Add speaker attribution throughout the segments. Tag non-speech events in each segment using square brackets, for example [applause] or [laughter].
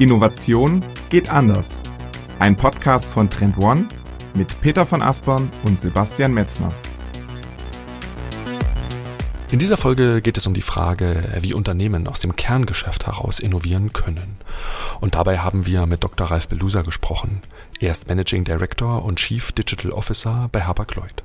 Speaker 1: Innovation geht anders. Ein Podcast von Trend One mit Peter von Aspern und Sebastian Metzner.
Speaker 2: In dieser Folge geht es um die Frage, wie Unternehmen aus dem Kerngeschäft heraus innovieren können. Und dabei haben wir mit Dr. Ralf Belusa gesprochen. Er ist Managing Director und Chief Digital Officer bei Hapag-Lloyd.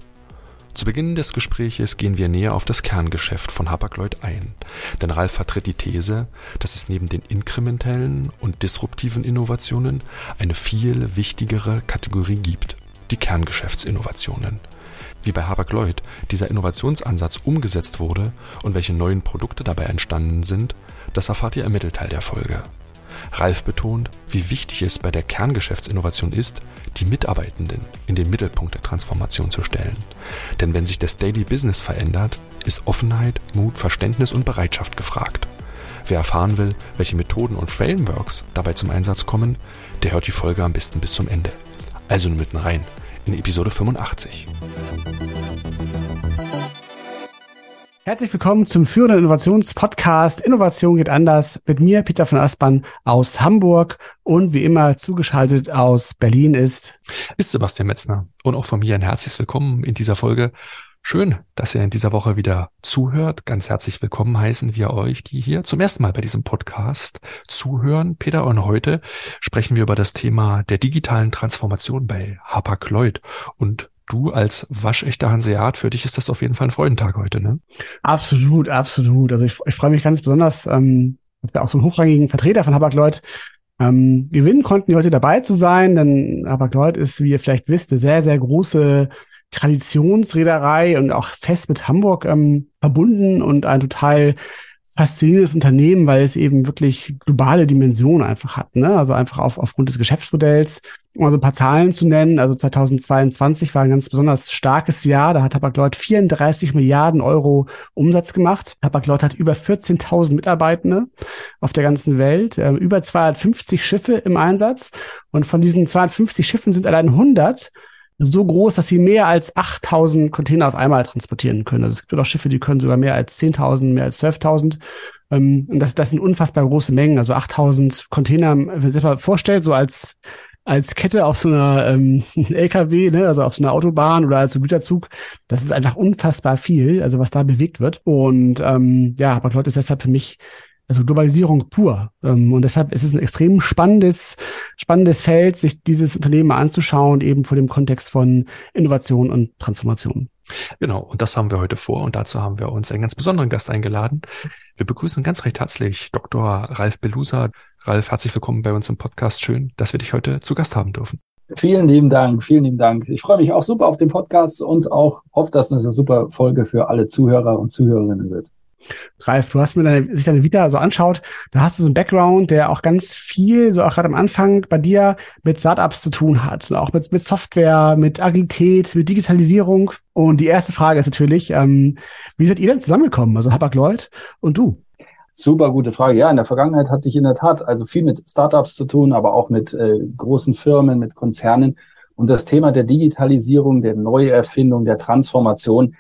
Speaker 2: Zu Beginn des Gespräches gehen wir näher auf das Kerngeschäft von Hapag-Lloyd ein, denn Ralf vertritt die These, dass es neben den inkrementellen und disruptiven Innovationen eine viel wichtigere Kategorie gibt, die Kerngeschäftsinnovationen. Wie bei Hapag-Lloyd dieser Innovationsansatz umgesetzt wurde und welche neuen Produkte dabei entstanden sind, das erfahrt ihr im Mittelteil der Folge. Ralf betont, wie wichtig es bei der Kerngeschäftsinnovation ist, die Mitarbeitenden in den Mittelpunkt der Transformation zu stellen. Denn wenn sich das Daily Business verändert, ist Offenheit, Mut, Verständnis und Bereitschaft gefragt. Wer erfahren will, welche Methoden und Frameworks dabei zum Einsatz kommen, der hört die Folge am besten bis zum Ende. Also nur mitten rein in Episode 85.
Speaker 3: Herzlich willkommen zum führenden Innovationspodcast Innovation geht anders mit mir, Peter von Aspern aus Hamburg und wie immer zugeschaltet aus Berlin ist
Speaker 2: ist Sebastian Metzner und auch von mir ein herzliches Willkommen in dieser Folge. Schön, dass ihr in dieser Woche wieder zuhört. Ganz herzlich willkommen heißen wir euch, die hier zum ersten Mal bei diesem Podcast zuhören. Peter, und heute sprechen wir über das Thema der digitalen Transformation bei Hapag-Lloyd und du als waschechter Hanseat, für dich ist das auf jeden Fall ein Freudentag heute, ne?
Speaker 3: Absolut, absolut. Also ich, ich freue mich ganz besonders, ähm, dass wir auch so einen hochrangigen Vertreter von Hapag-Lloyd ähm, gewinnen konnten, die heute dabei zu sein, denn Hapag-Lloyd ist, wie ihr vielleicht wisst, eine sehr, sehr große Traditionsreederei und auch fest mit Hamburg ähm, verbunden und ein total faszinierendes Unternehmen, weil es eben wirklich globale Dimensionen einfach hat. Ne? Also einfach auf, aufgrund des Geschäftsmodells. Um also ein paar Zahlen zu nennen, also 2022 war ein ganz besonders starkes Jahr. Da hat Hapag-Lloyd 34 Milliarden Euro Umsatz gemacht. Hapag-Lloyd hat über 14.000 Mitarbeitende auf der ganzen Welt, äh, über 250 Schiffe im Einsatz. Und von diesen 250 Schiffen sind allein 100 so groß, dass sie mehr als 8000 Container auf einmal transportieren können. Also es gibt auch Schiffe, die können sogar mehr als 10.000, mehr als 12.000. Ähm, und das, das sind unfassbar große Mengen. Also 8000 Container, wenn man sich mal vorstellt, so als als Kette auf so einer ähm, [laughs] LKW, ne, also auf so einer Autobahn oder als so Güterzug, das ist einfach unfassbar viel, also was da bewegt wird. Und ähm, ja, Leute ist deshalb für mich also Globalisierung pur. Ähm, und deshalb ist es ein extrem spannendes, spannendes Feld, sich dieses Unternehmen mal anzuschauen, eben vor dem Kontext von Innovation und Transformation.
Speaker 2: Genau, und das haben wir heute vor und dazu haben wir uns einen ganz besonderen Gast eingeladen. Wir begrüßen ganz recht herzlich Dr. Ralf Belusa. Ralf, herzlich willkommen bei uns im Podcast. Schön, dass wir dich heute zu Gast haben dürfen.
Speaker 4: Vielen lieben Dank, vielen lieben Dank. Ich freue mich auch super auf den Podcast und auch hoffe, dass das eine super Folge für alle Zuhörer und Zuhörerinnen wird.
Speaker 3: Ralf, du hast mir deine, sich deine Vita so anschaut, da hast du so einen Background, der auch ganz viel, so auch gerade am Anfang bei dir mit Startups zu tun hat, und auch mit, mit Software, mit Agilität, mit Digitalisierung. Und die erste Frage ist natürlich, ähm, wie seid ihr denn zusammengekommen? Also Habak Lloyd und du?
Speaker 4: Super gute Frage. Ja, in der Vergangenheit hatte ich in der Tat also viel mit Startups zu tun, aber auch mit äh, großen Firmen, mit Konzernen. Und das Thema der Digitalisierung, der Neuerfindung, der Transformation,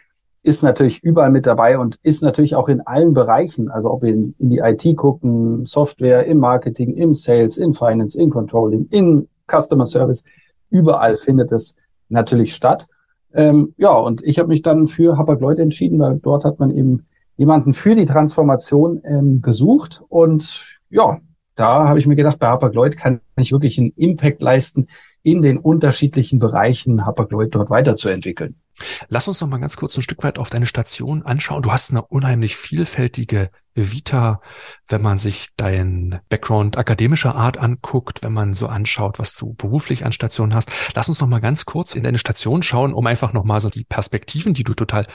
Speaker 4: ist natürlich überall mit dabei und ist natürlich auch in allen Bereichen, also ob wir in, in die IT gucken, Software, im Marketing, im Sales, in Finance, in Controlling, in Customer Service, überall findet es natürlich statt. Ähm, ja, und ich habe mich dann für Hapag-Lloyd entschieden, weil dort hat man eben jemanden für die Transformation ähm, gesucht und ja, da habe ich mir gedacht, bei Hapag-Lloyd kann ich wirklich einen Impact leisten, in den unterschiedlichen Bereichen Hapag-Lloyd dort weiterzuentwickeln.
Speaker 2: Lass uns noch mal ganz kurz ein Stück weit auf deine Station anschauen. Du hast eine unheimlich vielfältige Vita, wenn man sich dein Background akademischer Art anguckt, wenn man so anschaut, was du beruflich an Stationen hast. Lass uns noch mal ganz kurz in deine Station schauen, um einfach noch mal so die Perspektiven, die du total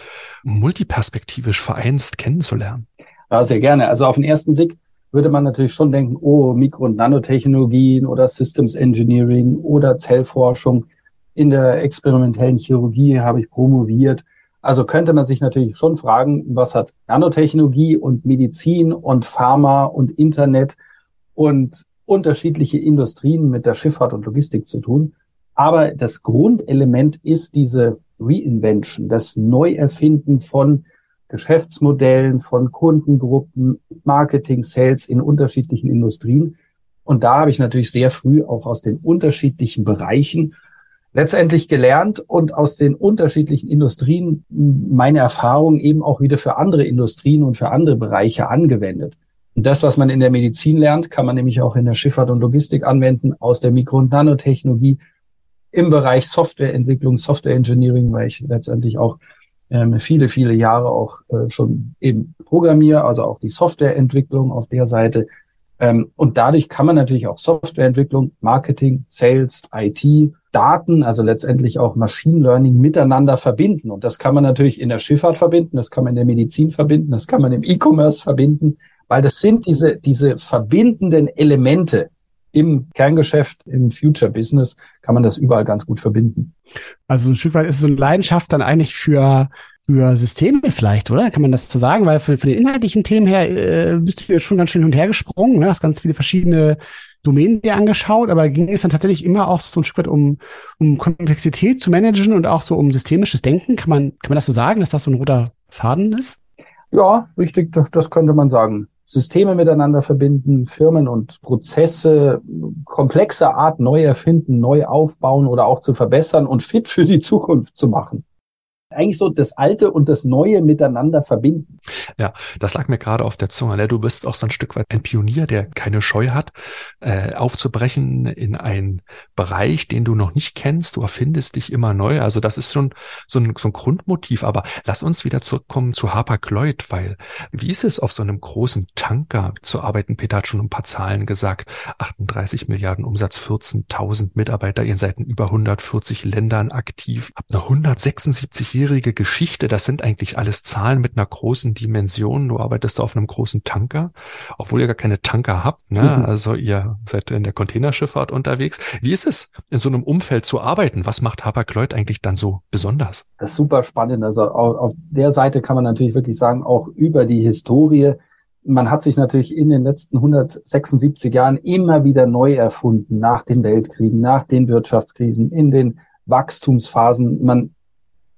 Speaker 2: multiperspektivisch vereinst, kennenzulernen.
Speaker 4: Ja, sehr gerne. Also auf den ersten Blick würde man natürlich schon denken, oh, Mikro- und Nanotechnologien oder Systems Engineering oder Zellforschung in der experimentellen Chirurgie habe ich promoviert. Also könnte man sich natürlich schon fragen, was hat Nanotechnologie und Medizin und Pharma und Internet und unterschiedliche Industrien mit der Schifffahrt und Logistik zu tun. Aber das Grundelement ist diese Reinvention, das Neuerfinden von Geschäftsmodellen, von Kundengruppen, Marketing, Sales in unterschiedlichen Industrien. Und da habe ich natürlich sehr früh auch aus den unterschiedlichen Bereichen letztendlich gelernt und aus den unterschiedlichen Industrien meine Erfahrungen eben auch wieder für andere Industrien und für andere Bereiche angewendet. Und das, was man in der Medizin lernt, kann man nämlich auch in der Schifffahrt und Logistik anwenden, aus der Mikro- und Nanotechnologie, im Bereich Softwareentwicklung, Software Engineering, weil ich letztendlich auch ähm, viele, viele Jahre auch äh, schon eben programmiere, also auch die Softwareentwicklung auf der Seite. Ähm, und dadurch kann man natürlich auch Softwareentwicklung, Marketing, Sales, IT, Daten, also letztendlich auch Machine Learning miteinander verbinden. Und das kann man natürlich in der Schifffahrt verbinden, das kann man in der Medizin verbinden, das kann man im E-Commerce verbinden, weil das sind diese, diese verbindenden Elemente, im Kerngeschäft, im Future Business kann man das überall ganz gut verbinden.
Speaker 3: Also ein Stück weit ist es so eine Leidenschaft dann eigentlich für für Systeme vielleicht, oder? Kann man das so sagen? Weil für, für den inhaltlichen Themen her äh, bist du jetzt schon ganz schön hin und her gesprungen, ne? hast ganz viele verschiedene Domänen dir angeschaut, aber ging es dann tatsächlich immer auch so ein Stück weit um, um Komplexität zu managen und auch so um systemisches Denken? Kann man, kann man das so sagen, dass das so ein roter Faden ist?
Speaker 4: Ja, richtig, das, das könnte man sagen. Systeme miteinander verbinden, Firmen und Prozesse komplexer Art neu erfinden, neu aufbauen oder auch zu verbessern und fit für die Zukunft zu machen eigentlich so das Alte und das Neue miteinander verbinden.
Speaker 2: Ja, das lag mir gerade auf der Zunge. Ne? Du bist auch so ein Stück weit ein Pionier, der keine Scheu hat, äh, aufzubrechen in einen Bereich, den du noch nicht kennst. Du erfindest dich immer neu. Also das ist schon so ein, so ein Grundmotiv. Aber lass uns wieder zurückkommen zu Harper Lloyd, weil wie ist es auf so einem großen Tanker zu arbeiten? Peter hat schon ein paar Zahlen gesagt. 38 Milliarden Umsatz, 14.000 Mitarbeiter. Ihr seid in über 140 Ländern aktiv. Habt eine 176 schwierige Geschichte. Das sind eigentlich alles Zahlen mit einer großen Dimension. Du arbeitest auf einem großen Tanker, obwohl ihr gar keine Tanker habt. Ne? Mhm. Also ihr seid in der Containerschifffahrt unterwegs. Wie ist es, in so einem Umfeld zu arbeiten? Was macht Hapag-Lloyd eigentlich dann so besonders?
Speaker 4: Das ist super spannend. Also auf, auf der Seite kann man natürlich wirklich sagen, auch über die Historie man hat sich natürlich in den letzten 176 Jahren immer wieder neu erfunden, nach den Weltkriegen, nach den Wirtschaftskrisen, in den Wachstumsphasen. Man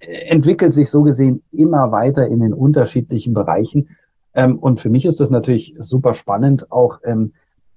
Speaker 4: entwickelt sich so gesehen immer weiter in den unterschiedlichen Bereichen. Ähm, und für mich ist das natürlich super spannend, auch ähm,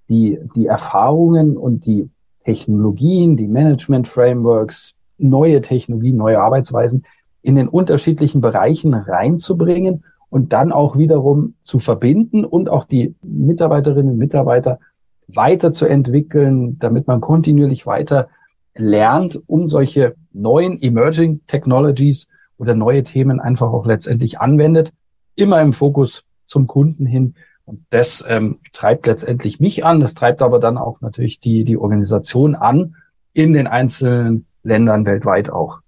Speaker 4: die, die Erfahrungen und die Technologien, die Management-Frameworks, neue Technologien, neue Arbeitsweisen in den unterschiedlichen Bereichen reinzubringen und dann auch wiederum zu verbinden und auch die Mitarbeiterinnen und Mitarbeiter weiterzuentwickeln, damit man kontinuierlich weiter lernt, um solche neuen Emerging Technologies oder neue Themen einfach auch letztendlich anwendet, immer im Fokus zum Kunden hin. Und das ähm, treibt letztendlich mich an, das treibt aber dann auch natürlich die, die Organisation an, in den einzelnen Ländern weltweit auch.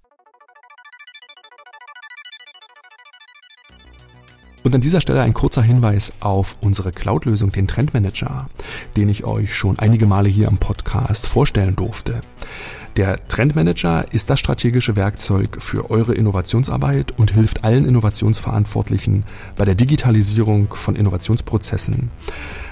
Speaker 2: Und an dieser Stelle ein kurzer Hinweis auf unsere Cloud-Lösung, den Trendmanager, den ich euch schon einige Male hier am Podcast vorstellen durfte. Der Trendmanager ist das strategische Werkzeug für eure Innovationsarbeit und hilft allen Innovationsverantwortlichen bei der Digitalisierung von Innovationsprozessen.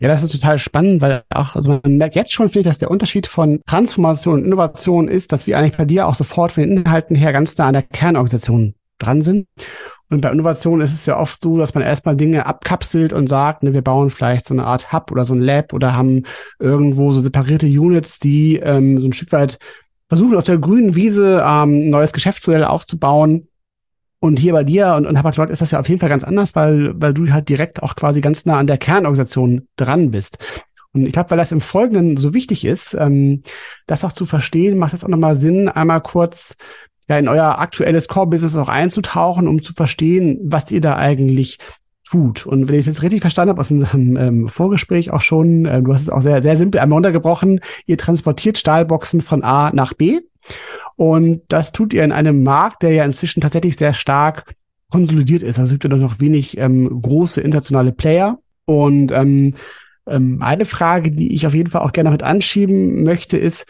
Speaker 3: Ja, das ist total spannend, weil auch, also man merkt jetzt schon, finde ich, dass der Unterschied von Transformation und Innovation ist, dass wir eigentlich bei dir auch sofort von den Inhalten her ganz nah an der Kernorganisation dran sind. Und bei Innovation ist es ja oft so, dass man erstmal Dinge abkapselt und sagt, ne, wir bauen vielleicht so eine Art Hub oder so ein Lab oder haben irgendwo so separierte Units, die ähm, so ein Stück weit versuchen, auf der grünen Wiese ähm, neues Geschäftsmodell aufzubauen Und hier bei dir und, und Hapag-Lloyd ist das ja auf jeden Fall ganz anders, weil, weil du halt direkt auch quasi ganz nah an der Kernorganisation dran bist. Und ich glaube, weil das im Folgenden so wichtig ist, ähm, das auch zu verstehen, macht es auch nochmal Sinn, einmal kurz ja, in euer aktuelles Core-Business auch einzutauchen, um zu verstehen, was ihr da eigentlich tut. Und wenn ich es jetzt richtig verstanden habe aus unserem ähm, Vorgespräch auch schon, äh, du hast es auch sehr, sehr simpel einmal runtergebrochen, ihr transportiert Stahlboxen von A nach B und das tut ihr in einem Markt, der ja inzwischen tatsächlich sehr stark konsolidiert ist. Also es gibt ja noch wenig ähm, große internationale Player. Und ähm, ähm, eine Frage, die ich auf jeden Fall auch gerne mit anschieben möchte, ist,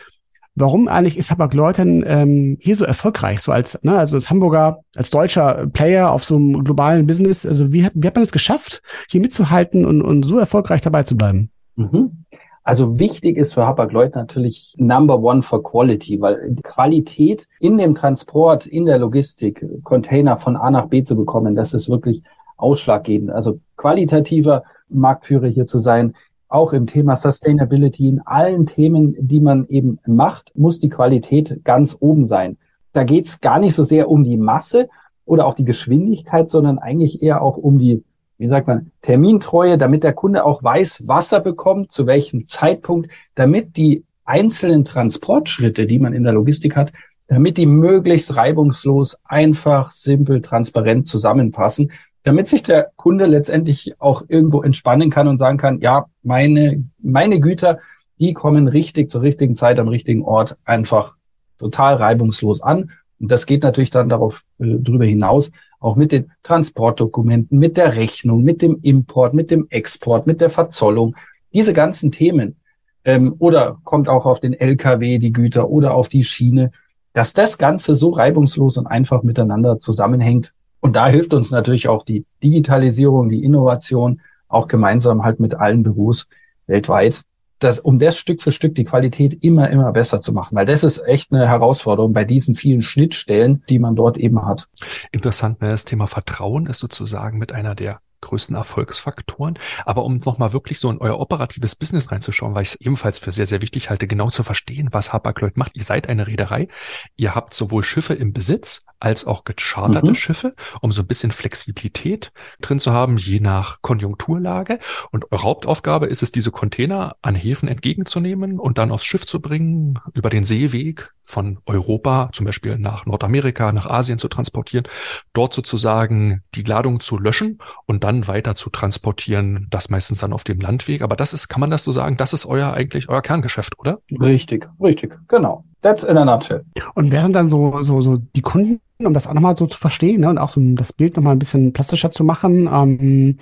Speaker 3: warum eigentlich ist Hapag-Lloyd ähm, hier so erfolgreich? So als, ne, also als Hamburger, als deutscher Player auf so einem globalen Business. Also wie hat, wie hat man es geschafft, hier mitzuhalten und, und so erfolgreich dabei zu bleiben?
Speaker 4: Mhm. Also wichtig ist für Hapag-Lloyd natürlich Number One for Quality, weil Qualität in dem Transport, in der Logistik, Container von A nach B zu bekommen, das ist wirklich ausschlaggebend. Also qualitativer Marktführer hier zu sein, auch im Thema Sustainability, in allen Themen, die man eben macht, muss die Qualität ganz oben sein. Da geht es gar nicht so sehr um die Masse oder auch die Geschwindigkeit, sondern eigentlich eher auch um die wie sagt man, Termintreue, damit der Kunde auch weiß, was er bekommt, zu welchem Zeitpunkt, damit die einzelnen Transportschritte, die man in der Logistik hat, damit die möglichst reibungslos, einfach, simpel, transparent zusammenpassen, damit sich der Kunde letztendlich auch irgendwo entspannen kann und sagen kann, ja, meine, meine Güter, die kommen richtig zur richtigen Zeit am richtigen Ort einfach total reibungslos an. Und das geht natürlich dann darauf äh, darüber hinaus, auch mit den Transportdokumenten, mit der Rechnung, mit dem Import, mit dem Export, mit der Verzollung, diese ganzen Themen. Ähm, oder kommt auch auf den LKW die Güter oder auf die Schiene, dass das Ganze so reibungslos und einfach miteinander zusammenhängt. Und da hilft uns natürlich auch die Digitalisierung, die Innovation, auch gemeinsam halt mit allen Büros weltweit, das, um das Stück für Stück die Qualität immer, immer besser zu machen. Weil das ist echt eine Herausforderung bei diesen vielen Schnittstellen, die man dort eben hat.
Speaker 2: Interessant, das Thema Vertrauen ist sozusagen mit einer der größten Erfolgsfaktoren. Aber um nochmal wirklich so in euer operatives Business reinzuschauen, weil ich es ebenfalls für sehr, sehr wichtig halte, genau zu verstehen, was Hapag-Lloyd macht. Ihr seid eine Reederei. Ihr habt sowohl Schiffe im Besitz als auch gecharterte mhm. Schiffe, um so ein bisschen Flexibilität drin zu haben, je nach Konjunkturlage. Und eure Hauptaufgabe ist es, diese Container an Häfen entgegenzunehmen und dann aufs Schiff zu bringen, über den Seeweg von Europa zum Beispiel nach Nordamerika, nach Asien zu transportieren, dort sozusagen die Ladung zu löschen und dann weiter zu transportieren, das meistens dann auf dem Landweg. Aber das ist, kann man das so sagen, das ist euer eigentlich euer Kerngeschäft, oder?
Speaker 4: Richtig, richtig, genau. That's in a nutshell.
Speaker 3: Und wer sind dann so, so, so die Kunden, um das auch nochmal so zu verstehen ne, und auch so das Bild nochmal ein bisschen plastischer zu machen? Ähm,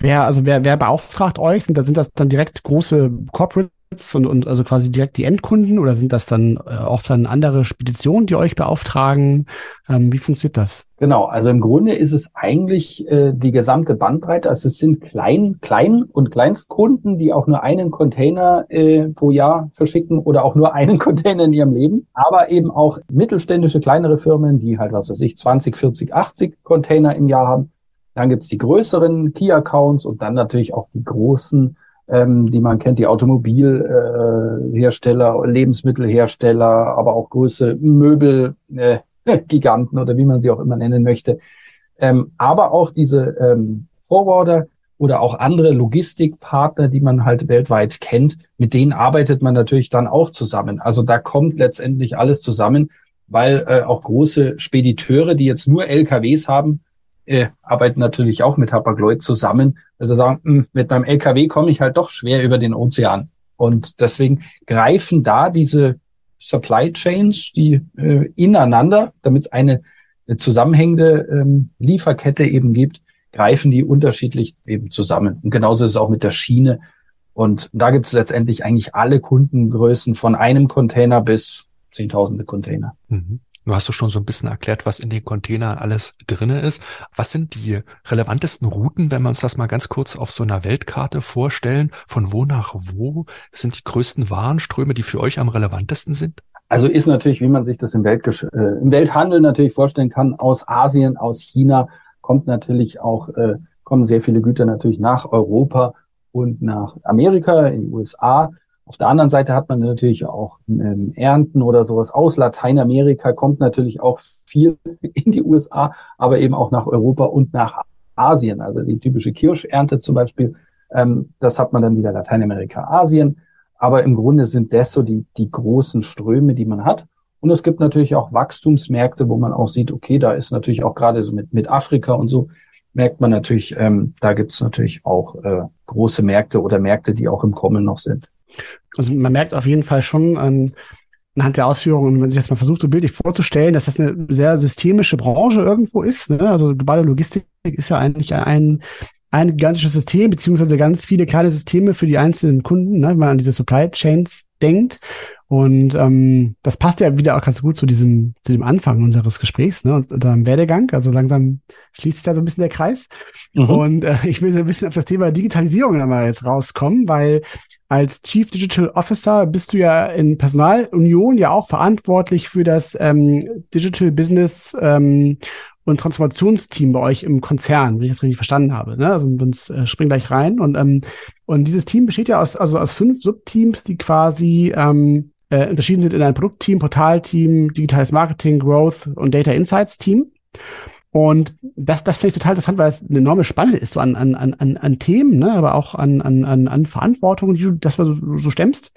Speaker 3: wer, also wer, wer beauftragt euch? Sind, sind das dann direkt große Corporate und, und also quasi direkt die Endkunden oder sind das dann äh, oft dann andere Speditionen, die euch beauftragen? Ähm, wie funktioniert das?
Speaker 4: Genau, also im Grunde ist es eigentlich äh, die gesamte Bandbreite. Also es sind Klein-, Klein- und Kleinstkunden, die auch nur einen Container äh, pro Jahr verschicken oder auch nur einen [laughs] Container in ihrem Leben, aber eben auch mittelständische, kleinere Firmen, die halt, was weiß ich, 20, 40, 80 Container im Jahr haben. Dann gibt's die größeren Key-Accounts und dann natürlich auch die großen ähm, die man kennt, die Automobilhersteller, äh, Lebensmittelhersteller, aber auch große Möbelgiganten äh, [laughs] oder wie man sie auch immer nennen möchte. Ähm, aber auch diese ähm, Forwarder oder auch andere Logistikpartner, die man halt weltweit kennt, mit denen arbeitet man natürlich dann auch zusammen. Also da kommt letztendlich alles zusammen, weil äh, auch große Spediteure, die jetzt nur LKWs haben, äh, arbeiten natürlich auch mit Hapag-Lloyd zusammen. Also sagen, mh, hm, mit meinem LKW komme ich halt doch schwer über den Ozean. Und deswegen greifen da diese Supply Chains, die äh, ineinander, damit es eine, eine zusammenhängende ähm, Lieferkette eben gibt, greifen die unterschiedlich eben zusammen. Und genauso ist es auch mit der Schiene. Und da gibt es letztendlich eigentlich alle Kundengrößen von einem Container bis zehntausende Container. Mhm.
Speaker 2: Du hast du schon so ein bisschen erklärt, was in den Containern alles drinne ist. Was sind die relevantesten Routen, wenn wir uns das mal ganz kurz auf so einer Weltkarte vorstellen? Von wo nach wo sind die größten Warenströme, die für euch am relevantesten sind?
Speaker 4: Also ist natürlich, wie man sich das im, Weltgesch äh, im Welthandel natürlich vorstellen kann, aus Asien, aus China kommt natürlich auch, äh, kommen sehr viele Güter natürlich nach Europa und nach Amerika, in die USA. Auf der anderen Seite hat man natürlich auch ähm, Ernten oder sowas aus Lateinamerika, kommt natürlich auch viel in die USA, aber eben auch nach Europa und nach Asien. Also die typische Kirschernte zum Beispiel, ähm, das hat man dann wieder Lateinamerika, Asien. Aber im Grunde sind das so die, die großen Ströme, die man hat. Und es gibt natürlich auch Wachstumsmärkte, wo man auch sieht, okay, da ist natürlich auch gerade so mit, mit Afrika und so, merkt man natürlich, ähm, da gibt es natürlich auch äh, große Märkte oder Märkte, die auch im Kommen noch sind.
Speaker 3: Also man merkt auf jeden Fall schon an, anhand der Ausführungen, wenn sich das mal versucht, so bildlich vorzustellen, dass das eine sehr systemische Branche irgendwo ist. Ne? Also globale Logistik ist ja eigentlich ein, ein gigantisches System, beziehungsweise ganz viele kleine Systeme für die einzelnen Kunden, ne? wenn man an diese Supply Chains denkt. Und ähm, das passt ja wieder auch ganz gut zu diesem, zu dem Anfang unseres Gesprächs, ne, und unserem Werdegang. Also langsam schließt sich da so ein bisschen der Kreis. Mhm. Und äh, ich will so ein bisschen auf das Thema Digitalisierung einmal jetzt rauskommen, weil als Chief Digital Officer bist du ja in Personalunion ja auch verantwortlich für das ähm, Digital Business ähm, und Transformationsteam bei euch im Konzern, wenn ich das richtig verstanden habe. Ne? Also uns äh, springen gleich rein. Und, ähm, und dieses Team besteht ja aus, also aus fünf Subteams, die quasi ähm, äh, unterschieden sind in ein Produktteam, Portalteam, digitales Marketing, Growth und Data Insights Team. Und das, das finde ich total interessant, weil es eine enorme Spanne ist so an, an, an, an Themen, ne, aber auch an, an, an, an Verantwortung, die du das so, so stemmst.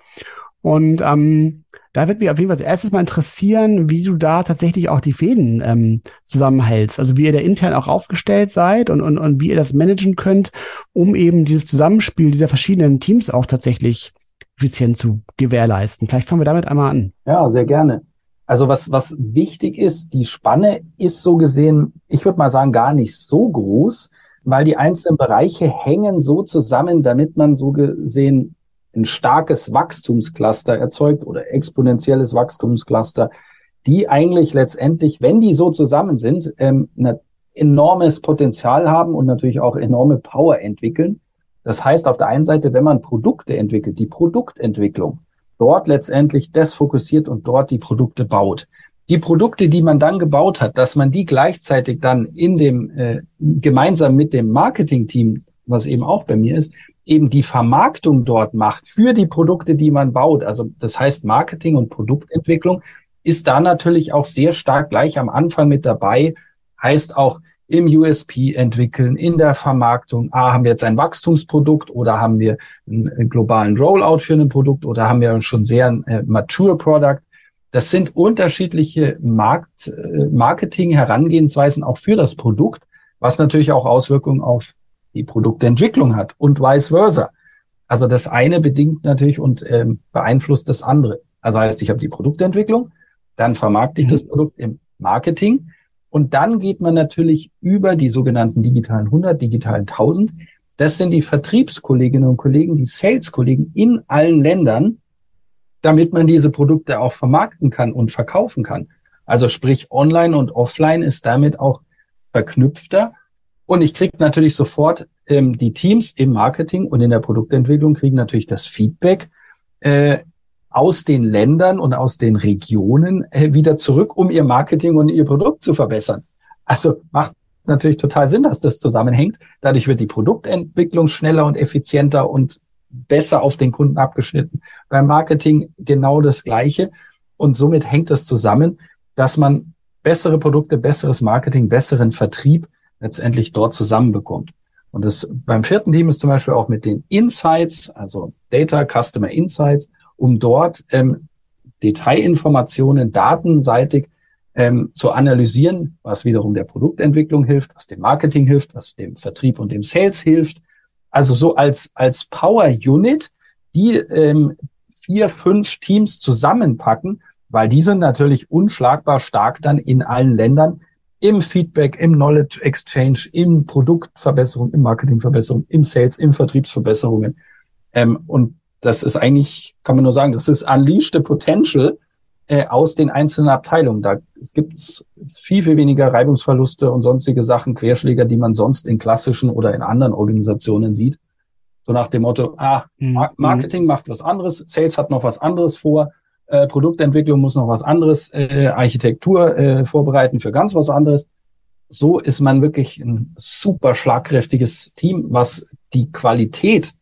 Speaker 3: Und ähm, da wird mich auf jeden Fall als erstes mal interessieren, wie du da tatsächlich auch die Fäden ähm, zusammenhältst. Also wie ihr da intern auch aufgestellt seid und, und, und wie ihr das managen könnt, um eben dieses Zusammenspiel dieser verschiedenen Teams auch tatsächlich effizient zu gewährleisten. Vielleicht fangen wir damit einmal an.
Speaker 4: Ja, sehr gerne. Also was, was wichtig ist, die Spanne ist so gesehen, ich würde mal sagen, gar nicht so groß, weil die einzelnen Bereiche hängen so zusammen, damit man so gesehen ein starkes Wachstumscluster erzeugt oder exponentielles Wachstumscluster, die eigentlich letztendlich, wenn die so zusammen sind, ähm, ein enormes Potenzial haben und natürlich auch enorme Power entwickeln. Das heißt, auf der einen Seite, wenn man Produkte entwickelt, die Produktentwicklung, dort letztendlich das fokussiert und dort die Produkte baut. Die Produkte, die man dann gebaut hat, dass man die gleichzeitig dann in dem äh, gemeinsam mit dem Marketing-Team, was eben auch bei mir ist, eben die Vermarktung dort macht für die Produkte, die man baut. Also das heißt, Marketing und Produktentwicklung ist da natürlich auch sehr stark gleich am Anfang mit dabei. Heißt auch, im USP entwickeln, in der Vermarktung. Ah, haben wir jetzt ein Wachstumsprodukt oder haben wir einen, globalen Rollout für ein Produkt oder haben wir schon sehr äh, mature Product? Das sind unterschiedliche Markt, äh, Marketing-Herangehensweisen auch für das Produkt, was natürlich auch Auswirkungen auf die Produktentwicklung hat und vice versa. Also das eine bedingt natürlich und ähm, beeinflusst das andere. Also heißt, ich habe die Produktentwicklung, dann vermarkte ich mhm. das Produkt im Marketing und dann geht man natürlich über die sogenannten digitalen 100, digitalen 1000. Das sind die Vertriebskolleginnen und Kollegen, die Sales-Kollegen in allen Ländern, damit man diese Produkte auch vermarkten kann und verkaufen kann. Also sprich, online und offline ist damit auch verknüpfter. Und ich kriege natürlich sofort ähm, die Teams im Marketing und in der Produktentwicklung kriegen natürlich das Feedback äh, aus den Ländern und aus den Regionen äh, wieder zurück, um ihr Marketing und ihr Produkt zu verbessern. Also macht natürlich total Sinn, dass das zusammenhängt. Dadurch wird die Produktentwicklung schneller und effizienter und besser auf den Kunden abgeschnitten. Beim Marketing genau das Gleiche. Und somit hängt es zusammen, dass man bessere Produkte, besseres Marketing, besseren Vertrieb letztendlich dort zusammenbekommt. Und das beim vierten Team ist zum Beispiel auch mit den Insights, also Data, Customer Insights, um dort ähm, Detailinformationen datenseitig ähm, zu analysieren, was wiederum der Produktentwicklung hilft, was dem Marketing hilft, was dem Vertrieb und dem Sales hilft. Also so als, als Power Unit, die ähm, vier, fünf Teams zusammenpacken, weil die sind natürlich unschlagbar stark dann in allen Ländern im Feedback, im Knowledge Exchange, im Produktverbesserung, im Marketingverbesserung, im Sales, im Vertriebsverbesserungen. Ähm, und das ist eigentlich, kann man nur sagen, das ist unleashed the potential äh, aus den einzelnen Abteilungen. Da es gibt viel, viel weniger Reibungsverluste und sonstige Sachen, Querschläger, die man sonst in klassischen oder in anderen Organisationen sieht. So nach dem Motto, ah, mhm. Marketing macht was anderes, Sales hat noch was anderes vor, äh, Produktentwicklung muss noch was anderes, äh, Architektur äh, vorbereiten für ganz was anderes. So ist man wirklich ein super schlagkräftiges Team, was die Qualität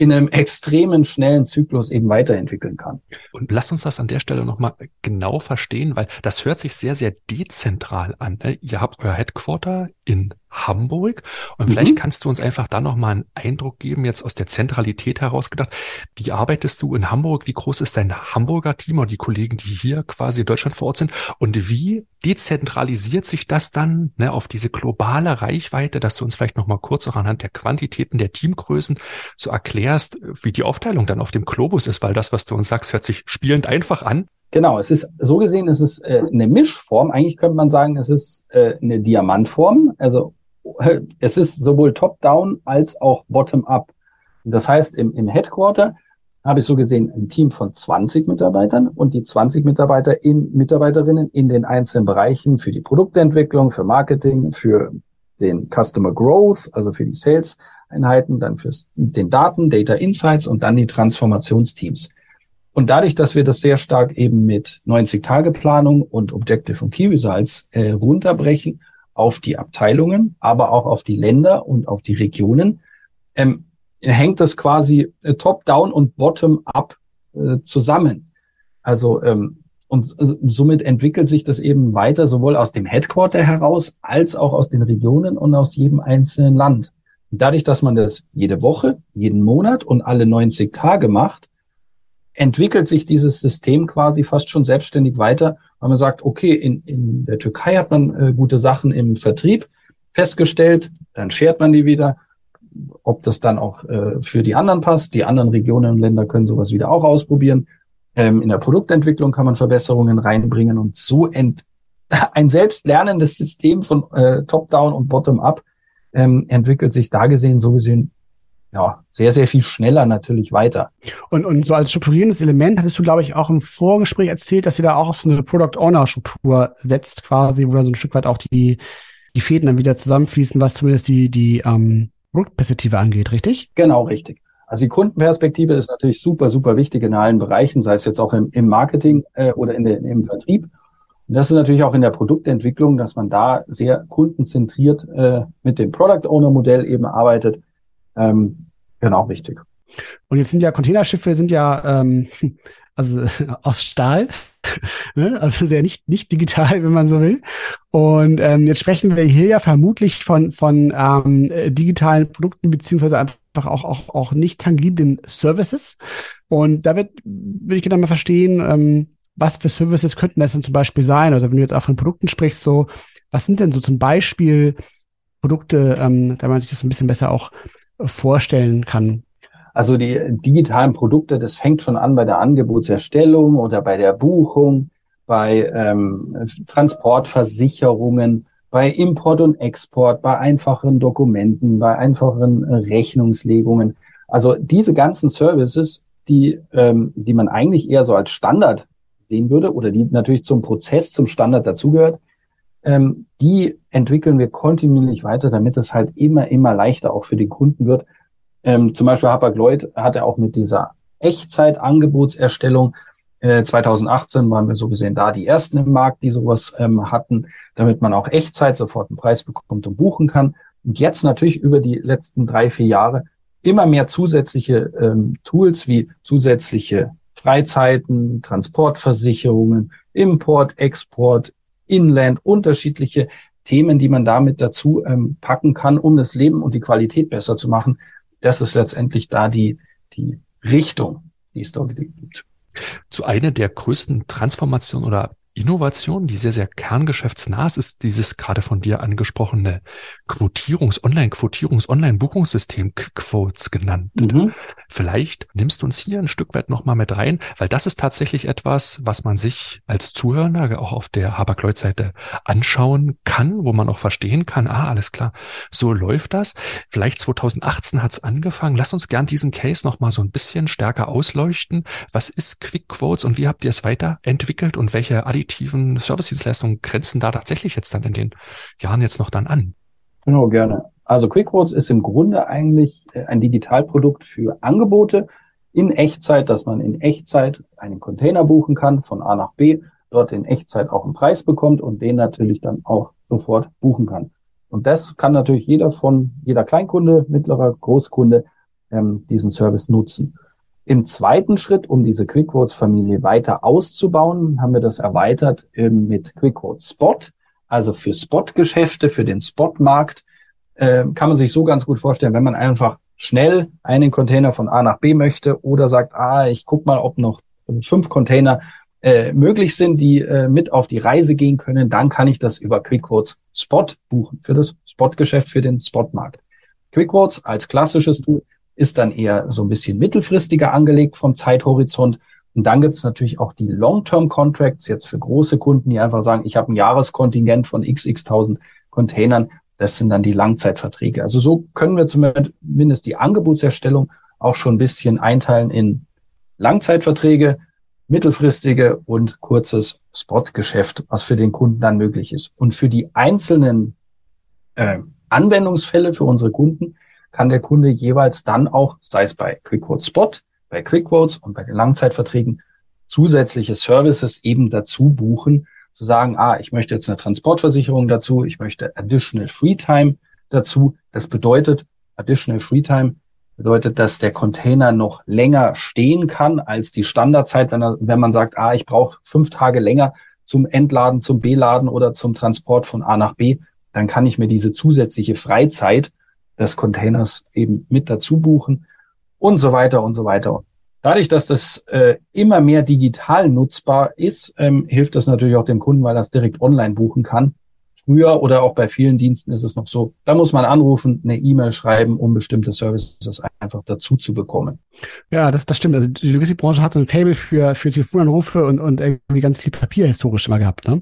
Speaker 4: in einem extremen schnellen Zyklus eben weiterentwickeln kann.
Speaker 2: Und lass uns das an der Stelle nochmal genau verstehen, weil das hört sich sehr, sehr dezentral an. Ne? Ihr habt euer Headquarter in Hamburg. Und mhm. vielleicht kannst du uns einfach da nochmal einen Eindruck geben, jetzt aus der Zentralität herausgedacht. Wie arbeitest du in Hamburg? Wie groß ist dein Hamburger Team oder die Kollegen, die hier quasi in Deutschland vor Ort sind? Und wie dezentralisiert sich das dann ne, auf diese globale Reichweite, dass du uns vielleicht nochmal kurz auch anhand der Quantitäten der Teamgrößen so erklärst, wie die Aufteilung dann auf dem Globus ist, weil das, was du uns sagst, hört sich spielend einfach an.
Speaker 4: Genau, es ist so gesehen, es ist äh, eine Mischform. Eigentlich könnte man sagen, es ist äh, eine Diamantform. Also es ist sowohl top-down als auch bottom-up. Das heißt, im, im Headquarter habe ich so gesehen ein Team von 20 Mitarbeitern und die 20 Mitarbeiter in Mitarbeiterinnen in den einzelnen Bereichen für die Produktentwicklung, für Marketing, für den Customer Growth, also für die Sales-Einheiten, dann für den Daten, Data Insights und dann die Transformationsteams. Und dadurch, dass wir das sehr stark eben mit 90-Tage-Planung und Objective und Key Results äh, runterbrechen auf die Abteilungen, aber auch auf die Länder und auf die Regionen, ähm, hängt das quasi äh, top-down und bottom-up äh, zusammen. Also ähm, und äh, somit entwickelt sich das eben weiter, sowohl aus dem Headquarter heraus als auch aus den Regionen und aus jedem einzelnen Land. Und dadurch, dass man das jede Woche, jeden Monat und alle 90 Tage macht, entwickelt sich dieses System quasi fast schon selbstständig weiter, weil man sagt, okay, in, in der Türkei hat man äh, gute Sachen im Vertrieb festgestellt, dann schert man die wieder. Ob das dann auch äh, für die anderen passt, die anderen Regionen und Länder können sowas wieder auch ausprobieren. Ähm, in der Produktentwicklung kann man Verbesserungen reinbringen und so ent [laughs] ein selbstlernendes System von äh, Top-Down und Bottom-Up ähm, entwickelt sich da gesehen so gesehen ja, sehr, sehr viel schneller natürlich weiter.
Speaker 3: Und, und so als strukturierendes Element hattest du, glaube ich, auch im Vorgespräch erzählt, dass ihr da auch auf so eine Product Owner Struktur setzt, quasi, wo dann so ein Stück weit auch die, die Fäden dann wieder zusammenfließen, was zumindest die, die ähm, Produktperspektive angeht, richtig?
Speaker 4: Genau, richtig. Also die Kundenperspektive ist natürlich super, super wichtig in allen Bereichen, sei es jetzt auch im, im Marketing äh, oder in der, im Vertrieb. Und das ist natürlich auch in der Produktentwicklung, dass man da sehr kundenzentriert äh, mit dem Product Owner Modell eben arbeitet ähm, genau, richtig.
Speaker 3: Und jetzt sind ja Containerschiffe sind ja ähm, [laughs] also [laughs] aus Stahl, [laughs] ne? also sehr nicht nicht digital, wenn man so will. Und ähm, jetzt sprechen wir hier ja vermutlich von von ähm, digitalen Produkten beziehungsweise einfach auch auch auch nicht tangiblen Services. Und da wird würde ich gerne mal verstehen, ähm, was für Services könnten das denn zum Beispiel sein? Also wenn du jetzt auch von Produkten sprichst, so was sind denn so zum Beispiel Produkte, ähm, da man sich das ein bisschen besser auch vorstellen kann?
Speaker 4: Also die digitalen Produkte, das fängt schon an bei der Angebotserstellung oder bei der Buchung, bei ähm, Transportversicherungen, bei Import und Export, bei einfachen Dokumenten, bei einfachen Rechnungslegungen. Also diese ganzen Services, die, ähm, die man eigentlich eher so als Standard sehen würde oder die natürlich zum Prozess, zum Standard dazugehört, ähm, die entwickeln wir kontinuierlich weiter, damit es halt immer, immer leichter auch für den Kunden wird. Ähm, zum Beispiel Hapag-Lloyd hatte auch mit dieser Echtzeit-Angebotserstellung äh, 2018 waren wir so gesehen da die ersten im Markt, die sowas ähm, hatten, damit man auch Echtzeit sofort einen Preis bekommt und buchen kann. Und jetzt natürlich über die letzten drei, vier Jahre immer mehr zusätzliche ähm, Tools wie zusätzliche Freizeiten, Transportversicherungen, Import, Export, Inland, unterschiedliche Themen, die man damit dazu ähm, packen kann, um das Leben und die Qualität besser zu machen. Das ist letztendlich da die, die Richtung, die es dort gibt.
Speaker 2: Zu einer der größten Transformationen oder Innovation, die sehr, sehr kerngeschäftsnah ist, ist dieses gerade von dir angesprochene Quotierungs-, Online-Quotierungs-, Online-Buchungssystem Quotes genannt. Mhm. Vielleicht nimmst du uns hier ein Stück weit nochmal mit rein, weil das ist tatsächlich etwas, was man sich als Zuhörer auch auf der Haber-Kleut-Seite anschauen kann, wo man auch verstehen kann, ah, alles klar, so läuft das. Vielleicht 2018 hat es angefangen. Lass uns gern diesen Case nochmal so ein bisschen stärker ausleuchten. Was ist Quick Quotes und wie habt ihr es weiterentwickelt und welche additiven Service-Dienstleistungen grenzen da tatsächlich jetzt dann in den Jahren jetzt noch dann an?
Speaker 4: Genau, gerne. Also QuickQuotes ist im Grunde eigentlich äh, ein Digitalprodukt für Angebote in Echtzeit, dass man in Echtzeit einen Container buchen kann von A nach B, dort in Echtzeit auch einen Preis bekommt und den natürlich dann auch sofort buchen kann. Und das kann natürlich jeder von, jeder Kleinkunde, mittlerer Großkunde ähm, diesen Service nutzen. Im zweiten Schritt, um diese QuickQuotes-Familie weiter auszubauen, haben wir das erweitert ähm, mit QuickQuotes Spot, also für Spot-Geschäfte, für den Spot-Markt. Äh, kann man sich so ganz gut vorstellen, wenn man einfach schnell einen Container von A nach B möchte oder sagt, ah, ich guck mal, ob noch fünf Container äh, möglich sind, die äh, mit auf die Reise gehen können, dann kann ich das über QuickQuotes Spot buchen, für das Spot-Geschäft, für den Spot-Markt. QuickQuotes als klassisches Tool ist dann eher so ein bisschen mittelfristiger angelegt vom Zeithorizont. Und dann gibt es natürlich auch die Long-Term-Contracts, jetzt für große Kunden, die einfach sagen, ich habe ein Jahreskontingent von xx tausend Containern. Das sind dann die Langzeitverträge. Also so können wir zumindest die Angebotserstellung auch schon ein bisschen einteilen in Langzeitverträge, mittelfristige und kurzes Spotgeschäft, was für den Kunden dann möglich ist. Und für die einzelnen äh, Anwendungsfälle für unsere Kunden kann der Kunde jeweils dann auch, sei es bei QuickQuotes Spot, bei QuickQuotes und bei den Langzeitverträgen, zusätzliche Services eben dazu buchen, zu sagen, ah, ich möchte jetzt eine Transportversicherung dazu, ich möchte Additional Free Time dazu. Das bedeutet, Additional Free Time bedeutet, dass der Container noch länger stehen kann als die Standardzeit, wenn, er, wenn man sagt, ah, ich brauche fünf Tage länger zum Entladen, zum Beladen oder zum Transport von A nach B, dann kann ich mir diese zusätzliche Freizeit des Containers eben mit dazu buchen und so weiter und so weiter. Dadurch, dass das äh, immer mehr digital nutzbar ist, ähm, hilft das natürlich auch dem Kunden, weil er das direkt online buchen kann. Früher oder auch bei vielen Diensten ist es noch so, da muss man anrufen, eine E-Mail schreiben, um bestimmte Services einfach dazu zu bekommen.
Speaker 3: Ja, das, das stimmt. Also die Logistikbranche hat so ein Fable für, für Telefonanrufe und, und irgendwie ganz viel Papier historisch immer gehabt. Ne?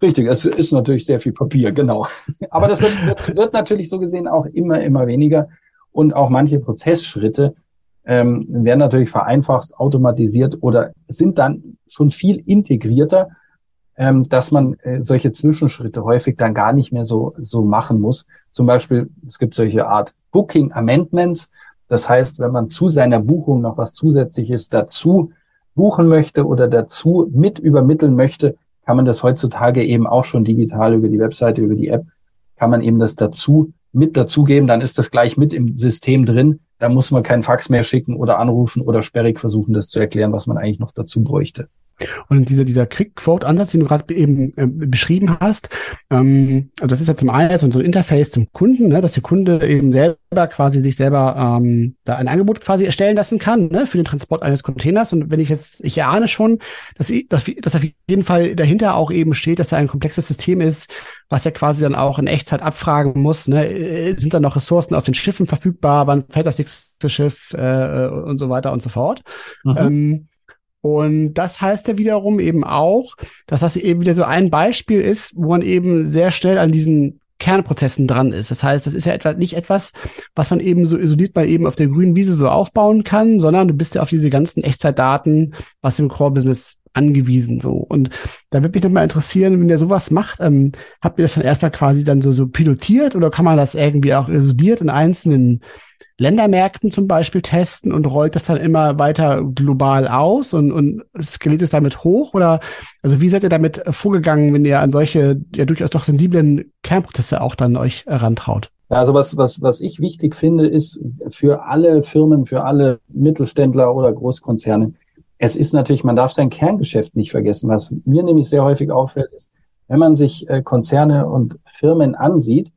Speaker 4: Richtig, es ist natürlich sehr viel Papier, genau. [laughs] Aber das wird, wird, wird natürlich so gesehen auch immer, immer weniger. Und auch manche Prozessschritte ähm, werden natürlich vereinfacht, automatisiert oder sind dann schon viel integrierter, ähm, dass man äh, solche Zwischenschritte häufig dann gar nicht mehr so, so machen muss. Zum Beispiel, es gibt solche Art Booking Amendments. Das heißt, wenn man zu seiner Buchung noch was Zusätzliches dazu buchen möchte oder dazu mit übermitteln möchte, kann man das heutzutage eben auch schon digital über die Webseite, über die App, kann man eben das dazu mit dazugeben, dann ist das gleich mit im System drin. Da muss man keinen Fax mehr schicken oder anrufen oder sperrig versuchen, das zu erklären, was man eigentlich noch dazu bräuchte.
Speaker 3: Und dieser, dieser Quick-Quote-Ansatz, den du gerade eben äh, beschrieben hast, ähm, also das ist ja zum einen so ein Interface zum Kunden, ne, dass der Kunde eben selber quasi sich selber ähm, da ein Angebot quasi erstellen lassen kann ne, für den Transport eines Containers. Und wenn ich jetzt, ich ahne schon, dass, dass, dass auf jeden Fall dahinter auch eben steht, dass da ein komplexes System ist, was ja quasi dann auch in Echtzeit abfragen muss, ne, äh, sind da noch Ressourcen auf den Schiffen verfügbar, wann fällt das nächste Schiff äh, und so weiter und so fort. Mhm. Ähm, und das heißt ja wiederum eben auch, dass das eben wieder so ein Beispiel ist, wo man eben sehr schnell an diesen Kernprozessen dran ist. Das heißt, das ist ja etwa, nicht etwas, was man eben so isoliert mal eben auf der grünen Wiese so aufbauen kann, sondern du bist ja auf diese ganzen Echtzeitdaten was im Core-Business angewiesen. So. Und da würde mich nochmal interessieren, wenn ihr sowas macht, ähm, habt ihr das dann erstmal quasi dann so, so pilotiert oder kann man das irgendwie auch isoliert in einzelnen Ländermärkten zum Beispiel testen und rollt das dann immer weiter global aus und, und skaliert es damit hoch? Oder also wie seid ihr damit vorgegangen, wenn ihr an solche ja durchaus doch sensiblen Kernprozesse auch dann euch herantraut?
Speaker 4: Ja, also was, was, was ich wichtig finde, ist für alle Firmen, für alle Mittelständler oder Großkonzerne, es ist natürlich, man darf sein Kerngeschäft nicht vergessen. Was mir nämlich sehr häufig auffällt, ist, wenn man sich äh, Konzerne und Firmen ansieht,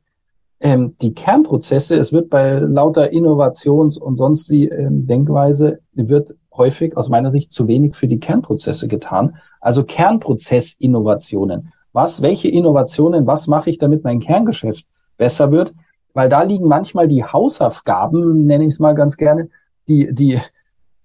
Speaker 4: ähm, die Kernprozesse, es wird bei lauter Innovations- und sonst wie ähm, Denkweise, wird häufig aus meiner Sicht zu wenig für die Kernprozesse getan. Also Kernprozessinnovationen. Was, welche Innovationen, was mache ich, damit mein Kerngeschäft besser wird? Weil da liegen manchmal die Hausaufgaben, nenne ich es mal ganz gerne, die, die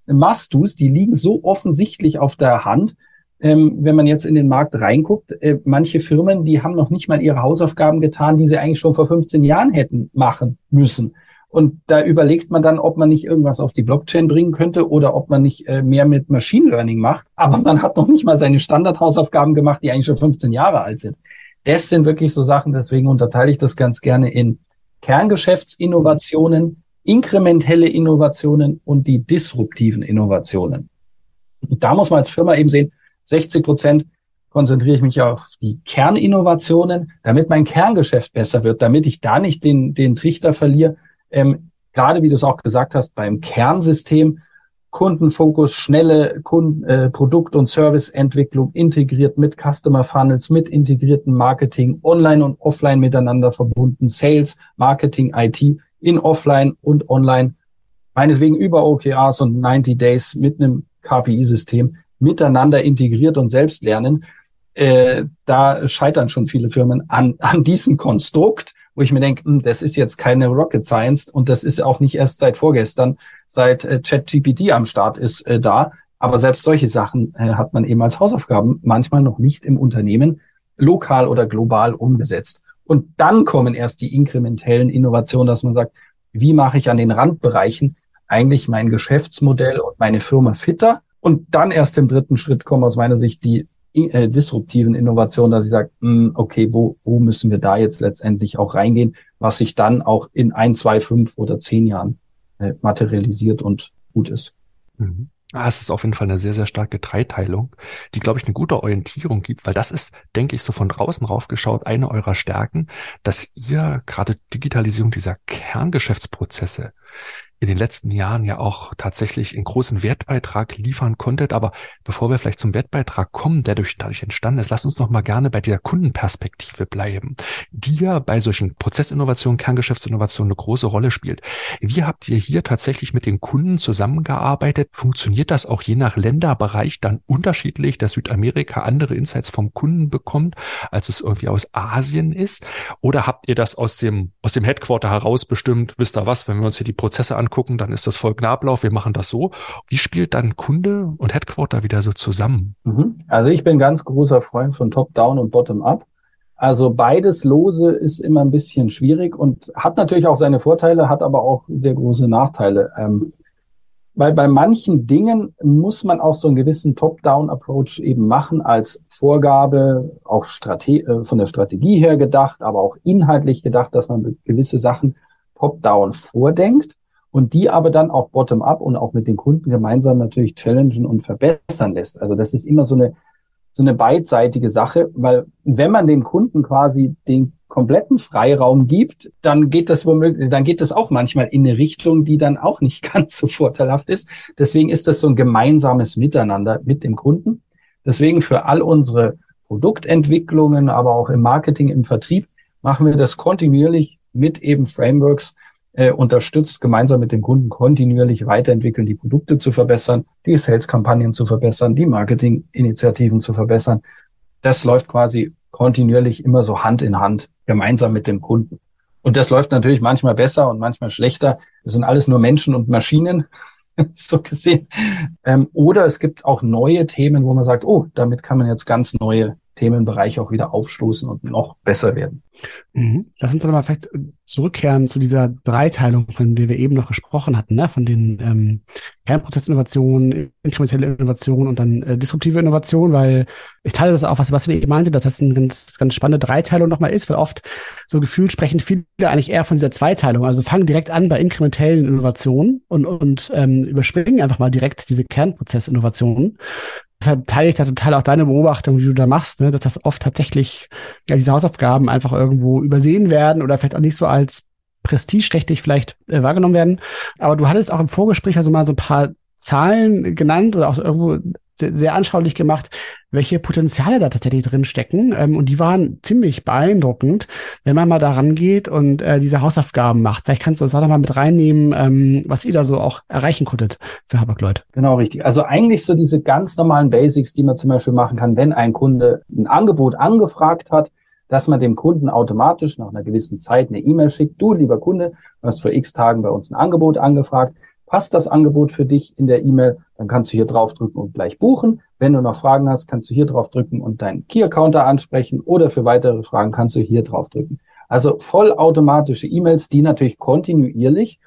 Speaker 4: Mastus, die liegen so offensichtlich auf der Hand, ähm, wenn man jetzt in den Markt reinguckt, äh, manche Firmen, die haben noch nicht mal ihre Hausaufgaben getan, die sie eigentlich schon vor 15 Jahren hätten machen müssen. Und da überlegt man dann, ob man nicht irgendwas auf die Blockchain bringen könnte oder ob man nicht äh, mehr mit Machine Learning macht. Aber man hat noch nicht mal seine Standardhausaufgaben gemacht, die eigentlich schon 15 Jahre alt sind. Das sind wirklich so Sachen, deswegen unterteile ich das ganz gerne in Kerngeschäftsinnovationen, inkrementelle Innovationen und die disruptiven Innovationen. Und da muss man als Firma eben sehen, 60 Prozent konzentriere ich mich auf die Kerninnovationen, damit mein Kerngeschäft besser wird, damit ich da nicht den, den Trichter verliere. Ähm, gerade wie du es auch gesagt hast, beim Kernsystem Kundenfokus, schnelle Kunden, äh, Produkt- und Serviceentwicklung integriert mit Customer Funnels, mit integrierten Marketing, online und offline miteinander verbunden, Sales, Marketing, IT in offline und online, meineswegen über OKRs und 90 Days mit einem KPI-System miteinander integriert und selbst lernen. Äh, da scheitern schon viele Firmen an, an diesem Konstrukt wo ich mir denke, hm, das ist jetzt keine Rocket Science und das ist auch nicht erst seit vorgestern, seit äh, ChatGPT am Start ist äh, da. Aber selbst solche Sachen äh, hat man eben als Hausaufgaben manchmal noch nicht im Unternehmen lokal oder global umgesetzt. Und dann kommen erst die inkrementellen Innovationen, dass man sagt, wie mache ich an den Randbereichen eigentlich mein Geschäftsmodell und meine Firma fitter? Und dann erst im dritten Schritt kommen aus meiner Sicht die äh, disruptiven Innovationen, dass ich sage, mh, hm, okay, wo, wo müssen wir da jetzt letztendlich auch reingehen, was sich dann auch in ein, zwei, fünf oder zehn Jahren äh, materialisiert und gut ist.
Speaker 2: Mhm. Ah, es ist auf jeden Fall eine sehr, sehr starke Dreiteilung, die, glaube ich, eine gute Orientierung gibt, weil das ist, denke ich, so von draußen raufgeschaut, eine eurer Stärken, dass ihr gerade Digitalisierung dieser Kerngeschäftsprozesse in den letzten Jahren ja auch tatsächlich einen großen Wertbeitrag liefern konntet. Aber bevor wir vielleicht zum Wertbeitrag kommen, der durch, dadurch entstanden ist, lasst uns noch mal gerne bei dieser Kundenperspektive bleiben, die ja bei solchen Prozessinnovationen, Kerngeschäftsinnovationen eine große Rolle spielt. Wie habt ihr hier tatsächlich mit den Kunden zusammengearbeitet? Funktioniert das auch je nach Länderbereich dann unterschiedlich, dass Südamerika andere Insights vom Kunden bekommt, als es irgendwie aus Asien ist? Oder habt ihr das aus dem, aus dem Headquarter heraus bestimmt? Wisst ihr was, wenn wir uns hier die Prozesse angucken, dann ist das folgender Ablauf, wir machen das so. Wie spielt dann Kunde und Headquarter wieder so zusammen?
Speaker 4: Mhm. Also ich bin ganz großer Freund von Top-Down und Bottom-Up. Also beides lose ist immer ein bisschen schwierig und hat natürlich auch seine Vorteile, hat aber auch sehr große Nachteile. Ähm, weil bei manchen Dingen muss man auch so einen gewissen Top-Down-Approach eben machen als Vorgabe, auch Strate äh, von der Strategie her gedacht, aber auch inhaltlich gedacht, dass man gewisse Sachen top-down vordenkt und die aber dann auch bottom-up und auch mit den Kunden gemeinsam natürlich challengen und verbessern lässt. Also das ist immer so eine, so eine beidseitige Sache, weil wenn man dem Kunden quasi den kompletten Freiraum gibt, dann geht das womöglich, dann geht das auch manchmal in eine Richtung, die dann auch nicht [laughs] ganz so vorteilhaft ist. Deswegen ist das so ein gemeinsames Miteinander mit dem Kunden. Deswegen für all unsere Produktentwicklungen, aber auch im Marketing, im Vertrieb machen wir das kontinuierlich mit eben Frameworks, äh, unterstützt, gemeinsam mit dem Kunden kontinuierlich weiterentwickeln, die Produkte zu verbessern, die Sales-Kampagnen zu verbessern, die Marketing-Initiativen zu verbessern. Das läuft quasi kontinuierlich immer so Hand in Hand, gemeinsam mit dem Kunden. Und das läuft natürlich manchmal besser und manchmal schlechter. Das sind alles nur Menschen und Maschinen, [laughs] so gesehen. Ähm, oder es gibt auch neue Themen, wo man sagt, oh, damit kann man jetzt ganz neue Themenbereiche auch wieder aufstoßen und noch besser werden.
Speaker 3: Mhm. Lass uns mal vielleicht zurückkehren zu dieser Dreiteilung, von der wir eben noch gesprochen hatten, ne? von den ähm, Kernprozessinnovationen, inkrementelle Innovation und dann äh, disruptive Innovation, weil ich teile das auch, was Sebastian eben meinte, dass das eine ganz, ganz spannende Dreiteilung nochmal ist, weil oft so gefühlt sprechen viele eigentlich eher von dieser Zweiteilung. Also fangen direkt an bei inkrementellen Innovationen und, und ähm, überspringen einfach mal direkt diese Kernprozessinnovationen deshalb teile ich da total auch deine Beobachtung, wie du da machst, ne, dass das oft tatsächlich, ja, diese Hausaufgaben einfach irgendwo übersehen werden oder vielleicht auch nicht so als prestigeträchtig vielleicht äh, wahrgenommen werden. Aber du hattest auch im Vorgespräch also mal so ein paar Zahlen genannt oder auch irgendwo sehr, anschaulich gemacht, welche Potenziale da tatsächlich drin stecken. Ähm, und die waren ziemlich beeindruckend, wenn man mal da rangeht und äh, diese Hausaufgaben macht. Vielleicht kannst du uns da noch mal mit reinnehmen, ähm, was ihr da so auch erreichen konntet für Habak-Leut.
Speaker 4: Genau, richtig. Also eigentlich so diese ganz normalen Basics, die man zum Beispiel machen kann, wenn ein Kunde ein Angebot angefragt hat, dass man dem Kunden automatisch nach einer gewissen Zeit eine E-Mail schickt. Du, lieber Kunde, hast vor x Tagen bei uns ein Angebot angefragt passt das Angebot für dich in der E-Mail, dann kannst du hier draufdrücken und gleich buchen. Wenn du noch Fragen hast, kannst du hier draufdrücken und deinen Key-Accounter ansprechen oder für weitere Fragen kannst du hier draufdrücken. Also vollautomatische E-Mails, die natürlich kontinuierlich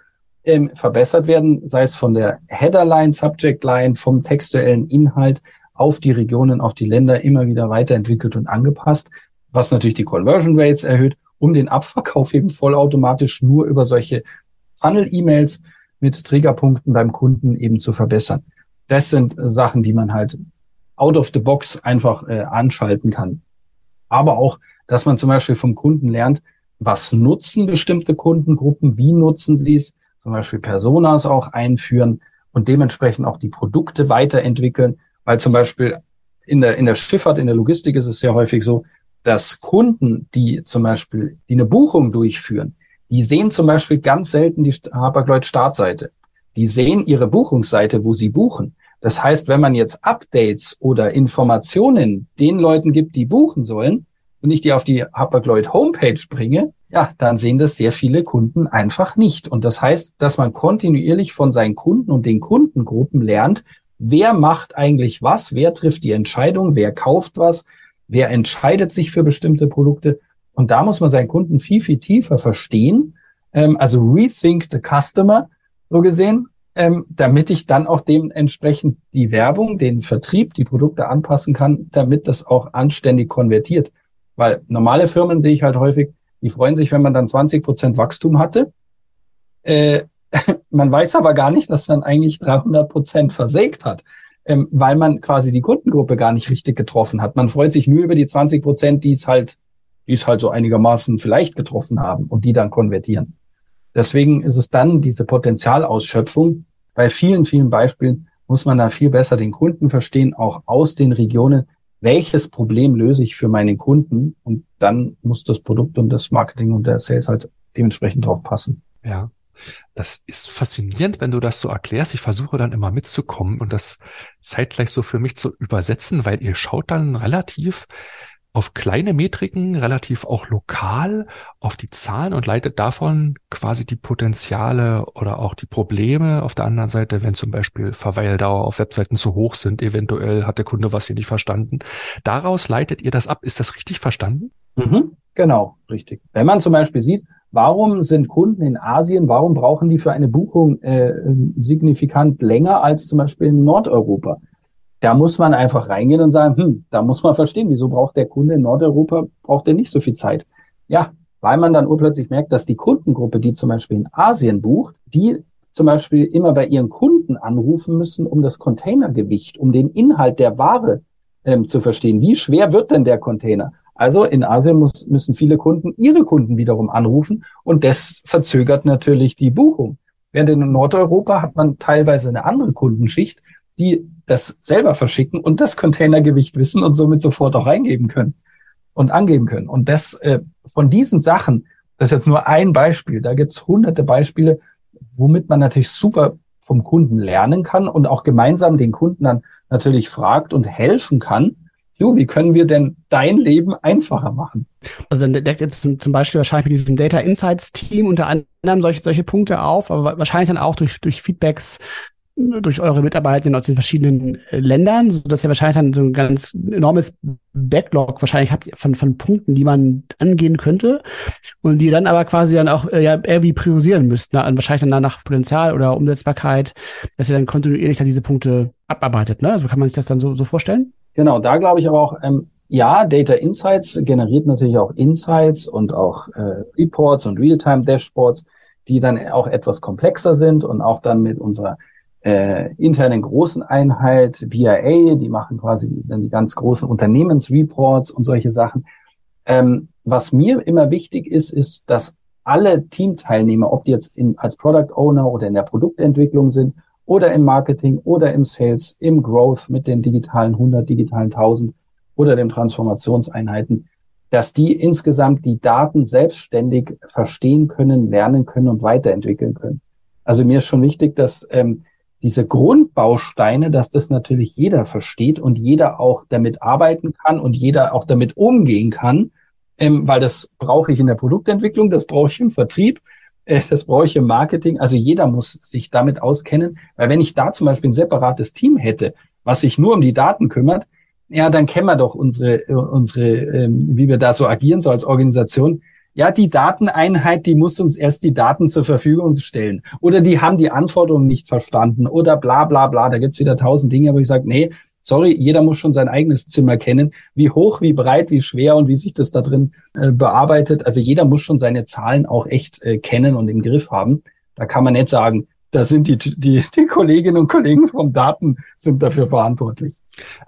Speaker 4: ähm, verbessert werden, sei es von der Headerline, Subject-Line, vom textuellen Inhalt auf die Regionen, auf die Länder immer wieder weiterentwickelt und angepasst, was natürlich die Conversion Rates erhöht, um den Abverkauf eben vollautomatisch nur über solche Funnel-E-Mails mit Triggerpunkten beim Kunden eben zu verbessern. Das sind Sachen, die man halt out of the box einfach äh, anschalten kann. Aber auch, dass man zum Beispiel vom Kunden lernt, was nutzen bestimmte Kundengruppen, wie nutzen sie es, zum Beispiel Personas auch einführen und dementsprechend auch die Produkte weiterentwickeln, weil zum Beispiel in der, in der Schifffahrt, in der Logistik ist es sehr häufig so, dass Kunden, die zum Beispiel, die eine Buchung durchführen, die sehen zum Beispiel ganz selten die Hapag-Lloyd Startseite. Die sehen ihre Buchungsseite, wo sie buchen. Das heißt, wenn man jetzt Updates oder Informationen den Leuten gibt, die buchen sollen, und ich die auf die Hapag-Lloyd Homepage bringe, ja, dann sehen das sehr viele Kunden einfach nicht. Und das heißt, dass man kontinuierlich von seinen Kunden und den Kundengruppen lernt, wer macht eigentlich was, wer trifft die Entscheidung, wer kauft was, wer entscheidet sich für bestimmte Produkte. Und da muss man seinen Kunden viel, viel tiefer verstehen. Ähm, also rethink the customer, so gesehen, ähm, damit ich dann auch dementsprechend die Werbung, den Vertrieb, die Produkte anpassen kann, damit das auch anständig konvertiert. Weil normale Firmen sehe ich halt häufig, die freuen sich, wenn man dann 20 Prozent Wachstum hatte. Äh, [laughs] man weiß aber gar nicht, dass man eigentlich 300 Prozent versägt hat ähm, weil man quasi die Kundengruppe gar nicht richtig getroffen hat. Man freut sich nur über die 20 Prozent, die es halt, die es halt so einigermaßen vielleicht getroffen haben und die dann konvertieren. Deswegen ist es dann diese Potenzialausschöpfung. Bei vielen, vielen Beispielen muss man da viel besser den Kunden verstehen, auch aus den Regionen. Welches Problem löse ich für meinen Kunden? Und dann muss das Produkt und das Marketing und der Sales halt dementsprechend drauf passen.
Speaker 2: Ja. Das ist faszinierend, wenn du das so erklärst. Ich versuche dann immer mitzukommen und das zeitgleich so für mich zu übersetzen, weil ihr schaut dann relativ auf kleine Metriken, relativ auch lokal auf die Zahlen und leitet davon quasi die Potenziale oder auch die Probleme auf der anderen Seite, wenn zum Beispiel Verweildauer auf Webseiten zu hoch sind, eventuell hat der Kunde was hier nicht verstanden. Daraus leitet ihr das ab. Ist das richtig verstanden?
Speaker 4: Mhm, genau, richtig. Wenn man zum Beispiel sieht, Warum sind Kunden in Asien, warum brauchen die für eine Buchung äh, signifikant länger als zum Beispiel in Nordeuropa? Da muss man einfach reingehen und sagen, hm, da muss man verstehen, wieso braucht der Kunde in Nordeuropa, braucht er nicht so viel Zeit? Ja, weil man dann urplötzlich merkt, dass die Kundengruppe, die zum Beispiel in Asien bucht, die zum Beispiel immer bei ihren Kunden anrufen müssen, um das Containergewicht, um den Inhalt der Ware ähm, zu verstehen. Wie schwer wird denn der Container? Also in Asien muss, müssen viele Kunden ihre Kunden wiederum anrufen und das verzögert natürlich die Buchung. Während in Nordeuropa hat man teilweise eine andere Kundenschicht, die das selber verschicken und das Containergewicht wissen und somit sofort auch eingeben können und angeben können. Und das äh, von diesen Sachen, das ist jetzt nur ein Beispiel, da gibt's hunderte Beispiele, womit man natürlich super vom Kunden lernen kann und auch gemeinsam den Kunden dann natürlich fragt und helfen kann, Jo, wie können wir denn dein Leben einfacher machen?
Speaker 3: Also dann deckt jetzt zum Beispiel wahrscheinlich mit diesem Data Insights Team unter anderem solche, solche Punkte auf, aber wahrscheinlich dann auch durch, durch Feedbacks durch eure Mitarbeiter aus den verschiedenen äh, Ländern, so dass ihr wahrscheinlich dann so ein ganz enormes Backlog wahrscheinlich habt von, von Punkten, die man angehen könnte und die dann aber quasi dann auch äh, ja irgendwie priorisieren müsst, ne? wahrscheinlich dann nach Potenzial oder Umsetzbarkeit, dass ihr dann kontinuierlich dann diese Punkte abarbeitet. Ne? Also kann man sich das dann so, so vorstellen?
Speaker 4: Genau, da glaube ich aber auch, ähm, ja, Data Insights generiert natürlich auch Insights und auch äh, Reports und Realtime-Dashboards, die dann auch etwas komplexer sind und auch dann mit unserer äh, internen großen Einheit VIA, die machen quasi dann die ganz großen Unternehmensreports und solche Sachen. Ähm, was mir immer wichtig ist, ist, dass alle Teamteilnehmer, ob die jetzt in, als Product Owner oder in der Produktentwicklung sind oder im Marketing oder im Sales, im Growth mit den digitalen 100, digitalen 1000 oder den Transformationseinheiten, dass die insgesamt die Daten selbstständig verstehen können, lernen können und weiterentwickeln können. Also mir ist schon wichtig, dass ähm, diese Grundbausteine, dass das natürlich jeder versteht und jeder auch damit arbeiten kann und jeder auch damit umgehen kann, ähm, weil das brauche ich in der Produktentwicklung, das brauche ich im Vertrieb, äh, das brauche ich im Marketing. Also jeder muss sich damit auskennen, weil wenn ich da zum Beispiel ein separates Team hätte, was sich nur um die Daten kümmert, ja, dann kennen wir doch unsere, unsere, ähm, wie wir da so agieren, so als Organisation. Ja, die Dateneinheit, die muss uns erst die Daten zur Verfügung stellen. Oder die haben die Anforderungen nicht verstanden oder bla bla bla. Da gibt's wieder tausend Dinge, wo ich sage, nee, sorry, jeder muss schon sein eigenes Zimmer kennen, wie hoch, wie breit, wie schwer und wie sich das da drin äh, bearbeitet. Also jeder muss schon seine Zahlen auch echt äh, kennen und im Griff haben. Da kann man nicht sagen, da sind die, die, die Kolleginnen und Kollegen vom Daten sind dafür verantwortlich.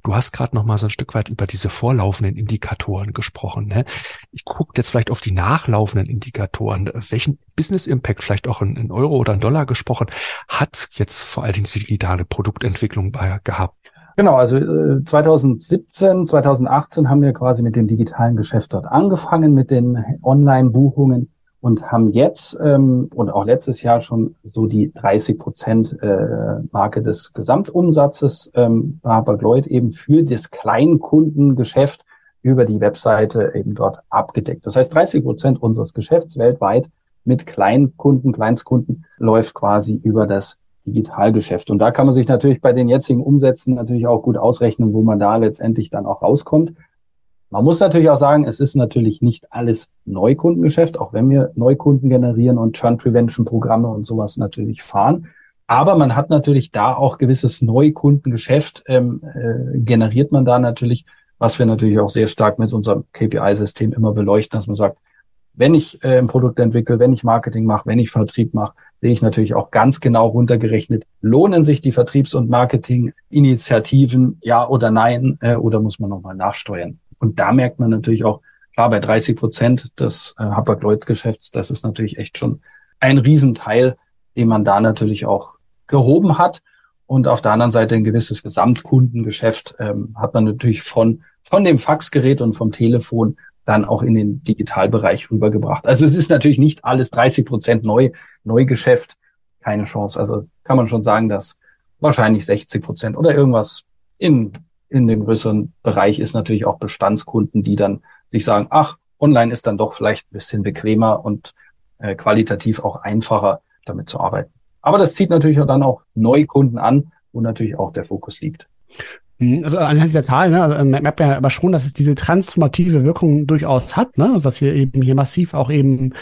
Speaker 2: Du hast gerade noch mal so ein Stück weit über diese vorlaufenden Indikatoren gesprochen. Ne? Ich gucke jetzt vielleicht auf die nachlaufenden Indikatoren. Welchen Business Impact, vielleicht auch in, in Euro oder in Dollar gesprochen, hat jetzt vor allen Dingen die digitale Produktentwicklung bei, gehabt?
Speaker 4: Genau, also äh, 2017, 2018 haben wir quasi mit dem digitalen Geschäft dort angefangen, mit den Online-Buchungen und haben jetzt ähm, und auch letztes Jahr schon so die 30 Prozent äh, Marke des Gesamtumsatzes ähm, bei Hapag-Lloyd eben für das Kleinkundengeschäft über die Webseite eben dort abgedeckt. Das heißt, 30 Prozent unseres Geschäfts weltweit mit Kleinkunden, Kleinstkunden läuft quasi über das Digitalgeschäft. Und da kann man sich natürlich bei den jetzigen Umsätzen natürlich auch gut ausrechnen, wo man da letztendlich dann auch rauskommt. Man muss natürlich auch sagen, es ist natürlich nicht alles Neukundengeschäft, auch wenn wir Neukunden generieren und Churn Prevention Programme und sowas natürlich fahren. Aber man hat natürlich da auch gewisses Neukundengeschäft, ähm, äh, generiert man da natürlich, was wir natürlich auch sehr stark mit unserem KPI-System immer beleuchten, dass man sagt, wenn ich äh, ein Produkt entwickle, wenn ich Marketing mache, wenn ich Vertrieb mache, sehe ich natürlich auch ganz genau runtergerechnet, lohnen sich die Vertriebs- und Marketinginitiativen, ja oder nein, äh, oder muss man nochmal nachsteuern? Und da merkt man natürlich auch, klar, bei 30 Prozent des äh, Hapag-Lloyd-Geschäfts, das ist natürlich echt schon ein Riesenteil, den man da natürlich auch gehoben hat. Und auf der anderen Seite ein gewisses Gesamtkundengeschäft ähm, hat man natürlich von, von dem Faxgerät und vom Telefon dann auch in den Digitalbereich rübergebracht. Also es ist natürlich nicht alles 30 Prozent neu, Neugeschäft, keine Chance. Also kann man schon sagen, dass wahrscheinlich 60 Prozent oder irgendwas in, in dem größeren Bereich ist natürlich auch Bestandskunden, die dann sich sagen, ach, online ist dann doch vielleicht ein bisschen bequemer und äh, qualitativ auch einfacher damit zu arbeiten. Aber das zieht natürlich dann auch Neukunden an, wo natürlich auch der Fokus liegt.
Speaker 3: Mhm. Also anhand dieser Zahlen, ne, also merkt man ja aber schon, dass es diese transformative Wirkung durchaus hat, ne? Dass ihr eben hier massiv auch eben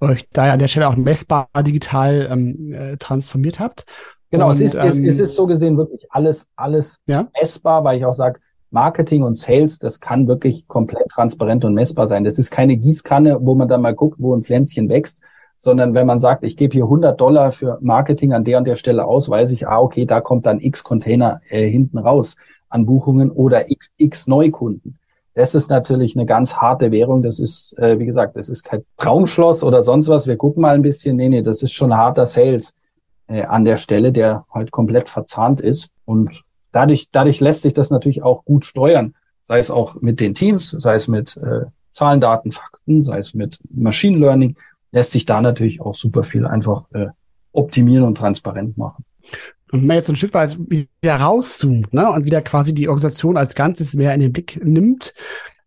Speaker 3: euch da an der Stelle auch messbar digital ähm, äh, transformiert habt.
Speaker 4: Genau, und, es, ist, ähm, es, es ist so gesehen wirklich alles, alles
Speaker 3: ja?
Speaker 4: messbar, weil ich auch sage, Marketing und Sales, das kann wirklich komplett transparent und messbar sein. Das ist keine Gießkanne, wo man dann mal guckt, wo ein Pflänzchen wächst, sondern wenn man sagt, ich gebe hier 100 Dollar für Marketing an der und der Stelle aus, weiß ich, ah, okay, da kommt dann x Container äh, hinten raus an Buchungen oder x, x Neukunden. Das ist natürlich eine ganz harte Währung. Das ist, äh, wie gesagt, das ist kein Traumschloss oder sonst was. Wir gucken mal ein bisschen. Nee, nee, das ist schon harter Sales äh, an der Stelle, der halt komplett verzahnt ist. Und dadurch, dadurch lässt sich das natürlich auch gut steuern. Sei es auch mit den Teams, sei es mit äh, Zahlen, Daten, Fakten, sei es mit Machine Learning, lässt sich da natürlich auch super viel einfach äh, optimieren und transparent machen
Speaker 3: und man jetzt ein Stück weit wieder rauszoomt ne, und wieder quasi die Organisation als Ganzes mehr in den Blick nimmt,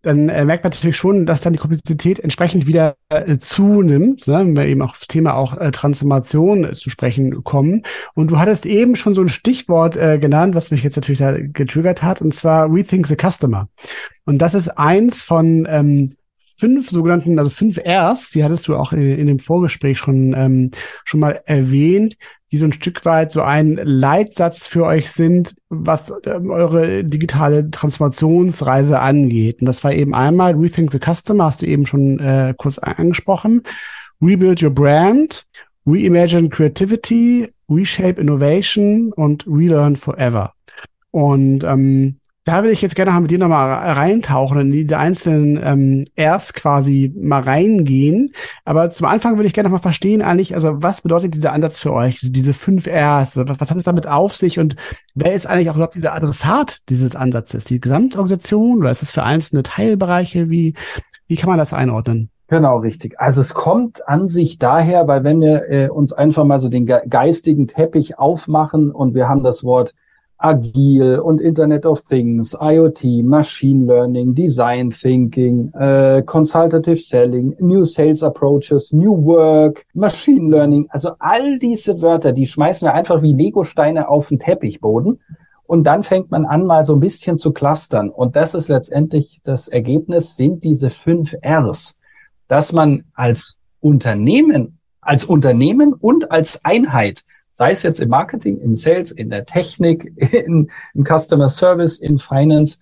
Speaker 3: dann äh, merkt man natürlich schon, dass dann die Komplexität entsprechend wieder äh, zunimmt, ne, wenn wir eben auch das Thema auch äh, Transformation äh, zu sprechen kommen. Und du hattest eben schon so ein Stichwort äh, genannt, was mich jetzt natürlich da getriggert hat, und zwar Rethink the Customer. Und das ist eins von ähm, fünf sogenannten, also fünf Rs, die hattest du auch in, in dem Vorgespräch schon, ähm, schon mal erwähnt, die so ein Stück weit so ein Leitsatz für euch sind, was ähm, eure digitale Transformationsreise angeht. Und das war eben einmal Rethink the Customer, hast du eben schon äh, kurz angesprochen. Rebuild your brand, Reimagine Creativity, Reshape Innovation und Relearn Forever. Und ähm, da will ich jetzt gerne mal mit dir nochmal reintauchen in diese einzelnen ähm, Rs quasi mal reingehen. Aber zum Anfang würde ich gerne noch mal verstehen eigentlich, also was bedeutet dieser Ansatz für euch, diese fünf Rs? Was, was hat es damit auf sich und wer ist eigentlich auch überhaupt dieser Adressat dieses Ansatzes? Die Gesamtorganisation oder ist das für einzelne Teilbereiche? Wie, wie kann man das einordnen?
Speaker 4: Genau, richtig. Also es kommt an sich daher, weil wenn wir äh, uns einfach mal so den ge geistigen Teppich aufmachen und wir haben das Wort agil und Internet of Things, IoT, Machine Learning, Design Thinking, äh, Consultative Selling, New Sales Approaches, New Work, Machine Learning. Also all diese Wörter, die schmeißen wir einfach wie Legosteine auf den Teppichboden. Und dann fängt man an, mal so ein bisschen zu clustern. Und das ist letztendlich das Ergebnis, sind diese fünf Rs, dass man als Unternehmen, als Unternehmen und als Einheit sei es jetzt im Marketing, im Sales, in der Technik, [laughs] in, im Customer Service, in Finance,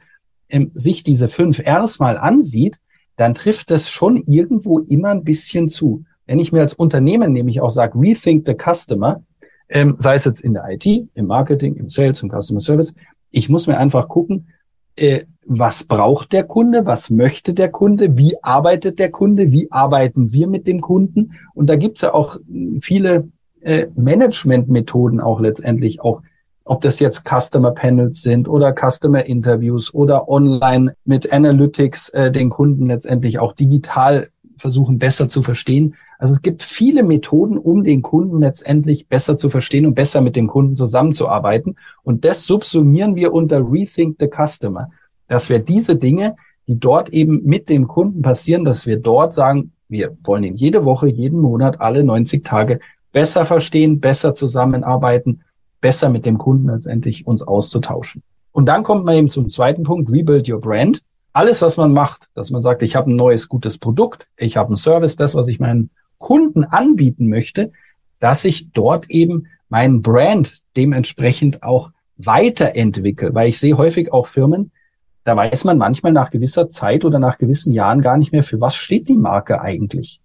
Speaker 4: ähm, sich diese fünf Rs mal ansieht, dann trifft das schon irgendwo immer ein bisschen zu. Wenn ich mir als Unternehmen nämlich auch sage, rethink the customer, ähm, sei es jetzt in der IT, im Marketing, im Sales, im Customer Service, Ich muss mir einfach gucken, äh, was braucht der Kunde, was möchte der Kunde, wie arbeitet der Kunde, wie arbeiten wir mit dem Kunden. Und da gibt's ja auch viele äh, Management-Methoden auch letztendlich auch, ob das jetzt Customer Panels sind oder Customer Interviews oder online mit Analytics äh, den Kunden letztendlich auch digital versuchen besser zu verstehen. Also es gibt viele Methoden, um den Kunden letztendlich besser zu verstehen und besser mit dem Kunden zusammenzuarbeiten. Und das subsumieren wir unter Rethink the Customer, dass wir diese Dinge, die dort eben mit dem Kunden passieren, dass wir dort sagen, wir wollen ihn jede Woche, jeden Monat, alle 90 Tage besser verstehen, besser zusammenarbeiten, besser mit dem Kunden letztendlich uns auszutauschen. Und dann kommt man eben zum zweiten Punkt, Rebuild Your Brand. Alles, was man macht, dass man sagt, ich habe ein neues, gutes Produkt, ich habe einen Service, das, was ich meinen Kunden anbieten möchte, dass ich dort eben meinen Brand dementsprechend auch weiterentwickle. Weil ich sehe häufig auch Firmen, da weiß man manchmal nach gewisser Zeit oder nach gewissen Jahren gar nicht mehr, für was steht die Marke eigentlich.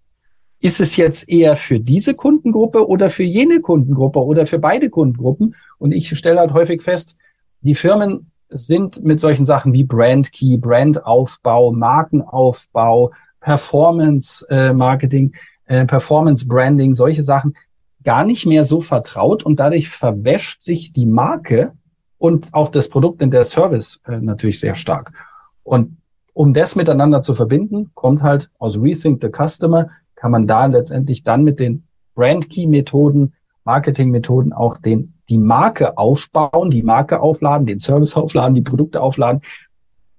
Speaker 4: Ist es jetzt eher für diese Kundengruppe oder für jene Kundengruppe oder für beide Kundengruppen? Und ich stelle halt häufig fest, die Firmen sind mit solchen Sachen wie Brand Key, Brandaufbau, Markenaufbau, Performance äh, Marketing, äh, Performance Branding, solche Sachen gar nicht mehr so vertraut und dadurch verwäscht sich die Marke und auch das Produkt in der Service äh, natürlich sehr stark. Und um das miteinander zu verbinden, kommt halt aus Rethink the Customer, kann man da letztendlich dann mit den Brand Key Methoden, Marketing Methoden auch den, die Marke aufbauen, die Marke aufladen, den Service aufladen, die Produkte aufladen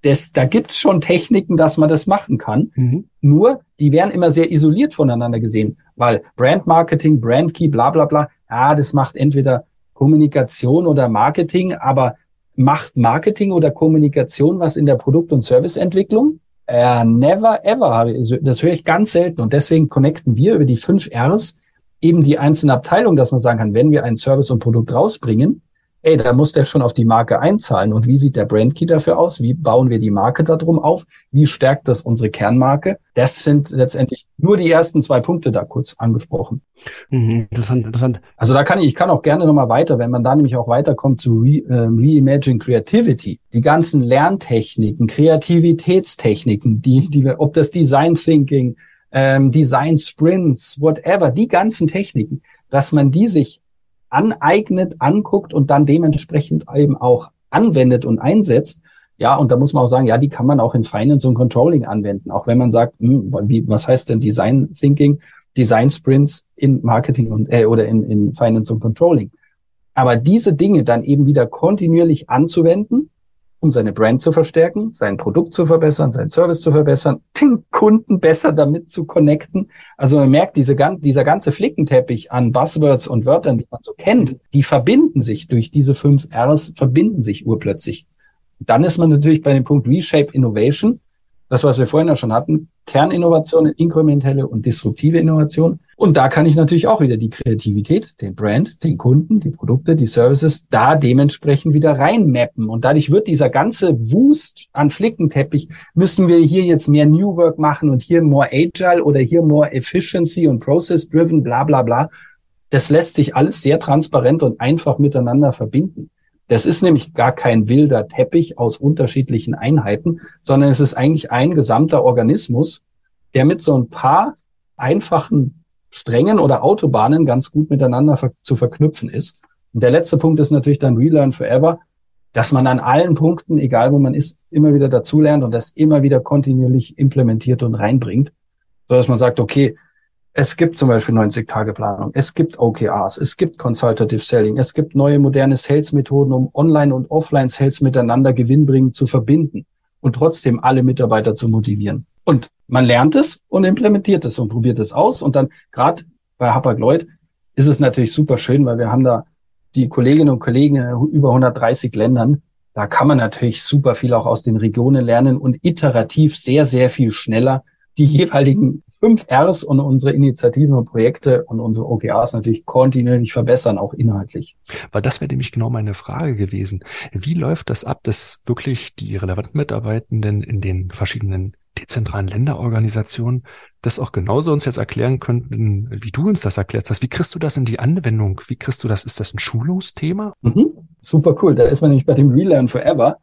Speaker 4: das, da gibt's schon Techniken, dass man das machen kann. Mhm. Nur, die werden immer sehr isoliert voneinander gesehen, weil Brand Marketing, Brand Key, bla bla bla, ah, das macht entweder Kommunikation oder Marketing, aber macht Marketing oder Kommunikation was in der Produkt- und Serviceentwicklung? Äh, never ever. Das höre ich ganz selten. Und deswegen connecten wir über die fünf Rs eben die einzelnen Abteilungen, dass man sagen kann, wenn wir ein Service und Produkt rausbringen, ey, da muss der schon auf die Marke einzahlen. Und wie sieht der Brandkey dafür aus? Wie bauen wir die Marke darum auf? Wie stärkt das unsere Kernmarke? Das sind letztendlich nur die ersten zwei Punkte da kurz angesprochen.
Speaker 3: Mhm, interessant, interessant.
Speaker 4: Also da kann ich, ich kann auch gerne nochmal weiter, wenn man da nämlich auch weiterkommt zu Re, äh, Reimagine Creativity. Die ganzen Lerntechniken, Kreativitätstechniken, die, die wir, ob das Design Thinking, ähm, Design Sprints, whatever, die ganzen Techniken, dass man die sich aneignet, anguckt und dann dementsprechend eben auch anwendet und einsetzt. Ja, und da muss man auch sagen, ja, die kann man auch in Finance und Controlling anwenden. Auch wenn man sagt, hm, wie, was heißt denn Design Thinking, Design Sprints in Marketing und äh, oder in, in Finance und Controlling. Aber diese Dinge dann eben wieder kontinuierlich anzuwenden um seine Brand zu verstärken, sein Produkt zu verbessern, sein Service zu verbessern, den Kunden besser damit zu connecten. Also man merkt, diese, dieser ganze Flickenteppich an Buzzwords und Wörtern, die man so kennt, die verbinden sich durch diese fünf Rs, verbinden sich urplötzlich. Dann ist man natürlich bei dem Punkt Reshape Innovation das, was wir vorhin ja schon hatten, Kerninnovationen, inkrementelle und disruptive Innovation. Und da kann ich natürlich auch wieder die Kreativität, den Brand, den Kunden, die Produkte, die Services da dementsprechend wieder reinmappen. Und dadurch wird dieser ganze Wust an Flickenteppich, müssen wir hier jetzt mehr New Work machen und hier more Agile oder hier more Efficiency und Process Driven, bla bla bla. Das lässt sich alles sehr transparent und einfach miteinander verbinden. Das ist nämlich gar kein wilder Teppich aus unterschiedlichen Einheiten, sondern es ist eigentlich ein gesamter Organismus, der mit so ein paar einfachen Strängen oder Autobahnen ganz gut miteinander ver zu verknüpfen ist. Und der letzte Punkt ist natürlich dann Relearn Forever, dass man an allen Punkten, egal wo man ist, immer wieder dazulernt und das immer wieder kontinuierlich implementiert und reinbringt, so dass man sagt, okay, es gibt zum Beispiel 90-Tage-Planung, es gibt OKRs, es gibt Consultative Selling, es gibt neue moderne Sales-Methoden, um Online- und Offline-Sales miteinander gewinnbringend zu verbinden und trotzdem alle Mitarbeiter zu motivieren. Und man lernt es und implementiert es und probiert es aus. Und dann gerade bei Hapag-Lloyd ist es natürlich super schön, weil wir haben da die Kolleginnen und Kollegen in über 130 Ländern. Da kann man natürlich super viel auch aus den Regionen lernen und iterativ sehr, sehr viel schneller die jeweiligen fünf Rs und unsere Initiativen und Projekte und unsere OKRs natürlich kontinuierlich verbessern, auch inhaltlich.
Speaker 2: Weil das wäre nämlich genau meine Frage gewesen. Wie läuft das ab, dass wirklich die relevanten Mitarbeitenden in den verschiedenen dezentralen Länderorganisationen das auch genauso uns jetzt erklären könnten, wie du uns das erklärt hast. Wie kriegst du das in die Anwendung? Wie kriegst du das? Ist das ein Schulungsthema?
Speaker 4: Mhm. Super cool. Da ist man nämlich bei dem Relearn Forever.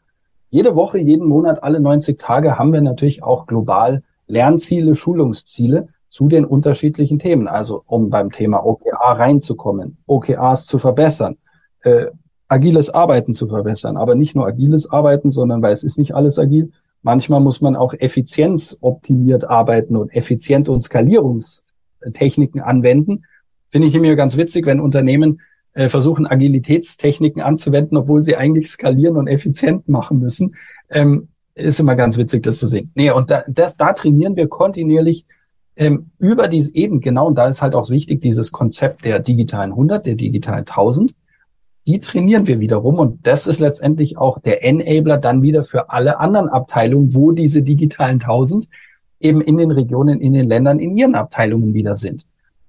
Speaker 4: Jede Woche, jeden Monat, alle 90 Tage haben wir natürlich auch global Lernziele, Schulungsziele zu den unterschiedlichen Themen. Also um beim Thema OKA reinzukommen, OKAs zu verbessern, äh, agiles Arbeiten zu verbessern. Aber nicht nur agiles Arbeiten, sondern weil es ist nicht alles agil. Manchmal muss man auch effizienzoptimiert arbeiten und effizient und Skalierungstechniken anwenden. Finde ich immer ganz witzig, wenn Unternehmen äh, versuchen, Agilitätstechniken anzuwenden, obwohl sie eigentlich skalieren und effizient machen müssen. Ähm, ist immer ganz witzig, das zu sehen. Nee, und da, das, da trainieren wir kontinuierlich ähm, über diese eben genau, und da ist halt auch wichtig, dieses Konzept der digitalen 100, der digitalen 1000, die trainieren wir wiederum und das ist letztendlich auch der Enabler dann wieder für alle anderen Abteilungen, wo diese digitalen 1000 eben in den Regionen, in den Ländern, in ihren Abteilungen wieder sind.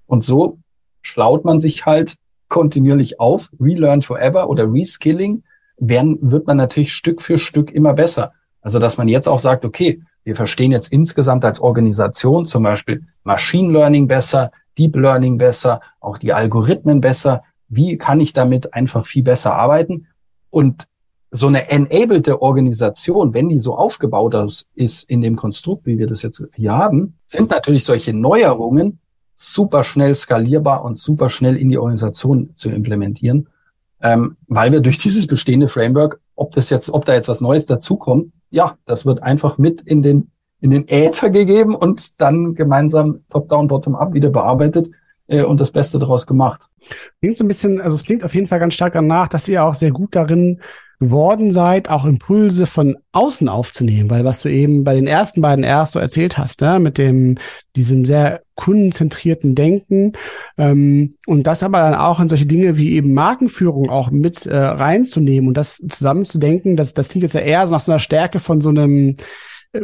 Speaker 4: Und so schlaut man sich halt kontinuierlich auf, Relearn Forever oder Reskilling, werden, wird man natürlich Stück für Stück immer besser. Also, dass man jetzt auch sagt, okay, wir verstehen jetzt insgesamt als Organisation zum Beispiel Machine Learning besser, Deep Learning besser, auch die Algorithmen besser. Wie kann ich damit einfach viel besser arbeiten? Und so eine enablede Organisation, wenn die so aufgebaut ist in dem Konstrukt, wie wir das jetzt hier haben, sind natürlich solche Neuerungen super schnell skalierbar und super schnell in die Organisation zu implementieren, ähm, weil wir durch dieses bestehende Framework, ob das jetzt, ob da jetzt was Neues dazukommt, ja, das wird einfach mit in den in den Äther gegeben und dann gemeinsam top-down, bottom-up wieder bearbeitet äh, und das Beste daraus gemacht.
Speaker 3: Klingt so ein bisschen, also es klingt auf jeden Fall ganz stark danach, dass ihr auch sehr gut darin geworden seid, auch Impulse von außen aufzunehmen, weil was du eben bei den ersten beiden erst so erzählt hast, ne, mit dem diesem sehr kundenzentrierten Denken ähm, und das aber dann auch in solche Dinge wie eben Markenführung auch mit äh, reinzunehmen und das zusammenzudenken, das das klingt jetzt ja eher so nach so einer Stärke von so einem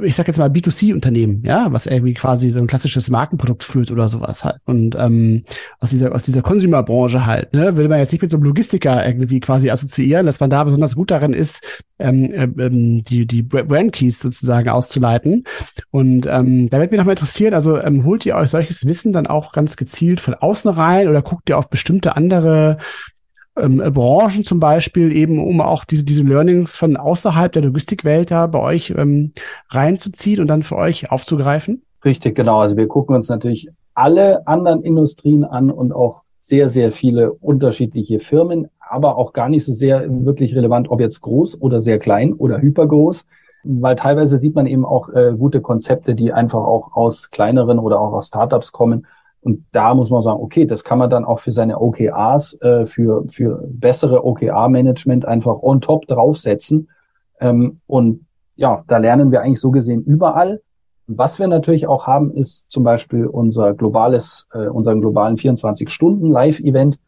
Speaker 3: ich sag jetzt mal B2C-Unternehmen, ja, was irgendwie quasi so ein klassisches Markenprodukt führt oder sowas halt. Und ähm, aus dieser aus dieser Consumer-Branche halt, ne, will man jetzt nicht mit so einem Logistiker irgendwie quasi assoziieren, dass man da besonders gut darin ist, ähm, ähm, die die Brand Keys sozusagen auszuleiten. Und ähm, da wird mich nochmal interessieren, also ähm, holt ihr euch solches Wissen dann auch ganz gezielt von außen rein oder guckt ihr auf bestimmte andere ähm, Branchen zum Beispiel, eben um auch diese, diese Learnings von außerhalb der Logistikwelt da bei euch ähm, reinzuziehen und dann für euch aufzugreifen?
Speaker 4: Richtig, genau. Also wir gucken uns natürlich alle anderen Industrien an und auch sehr, sehr viele unterschiedliche Firmen, aber auch gar nicht so sehr wirklich relevant, ob jetzt groß oder sehr klein oder hypergroß, weil teilweise sieht man eben auch äh, gute Konzepte, die einfach auch aus kleineren oder auch aus Startups kommen und da muss man sagen, okay, das kann man dann auch für seine OKRs, äh, für, für bessere OKR-Management einfach on top draufsetzen. Ähm, und ja, da lernen wir eigentlich so gesehen überall. Was wir natürlich auch haben, ist zum Beispiel unser globales, äh, unseren globalen 24-Stunden-Live-Event,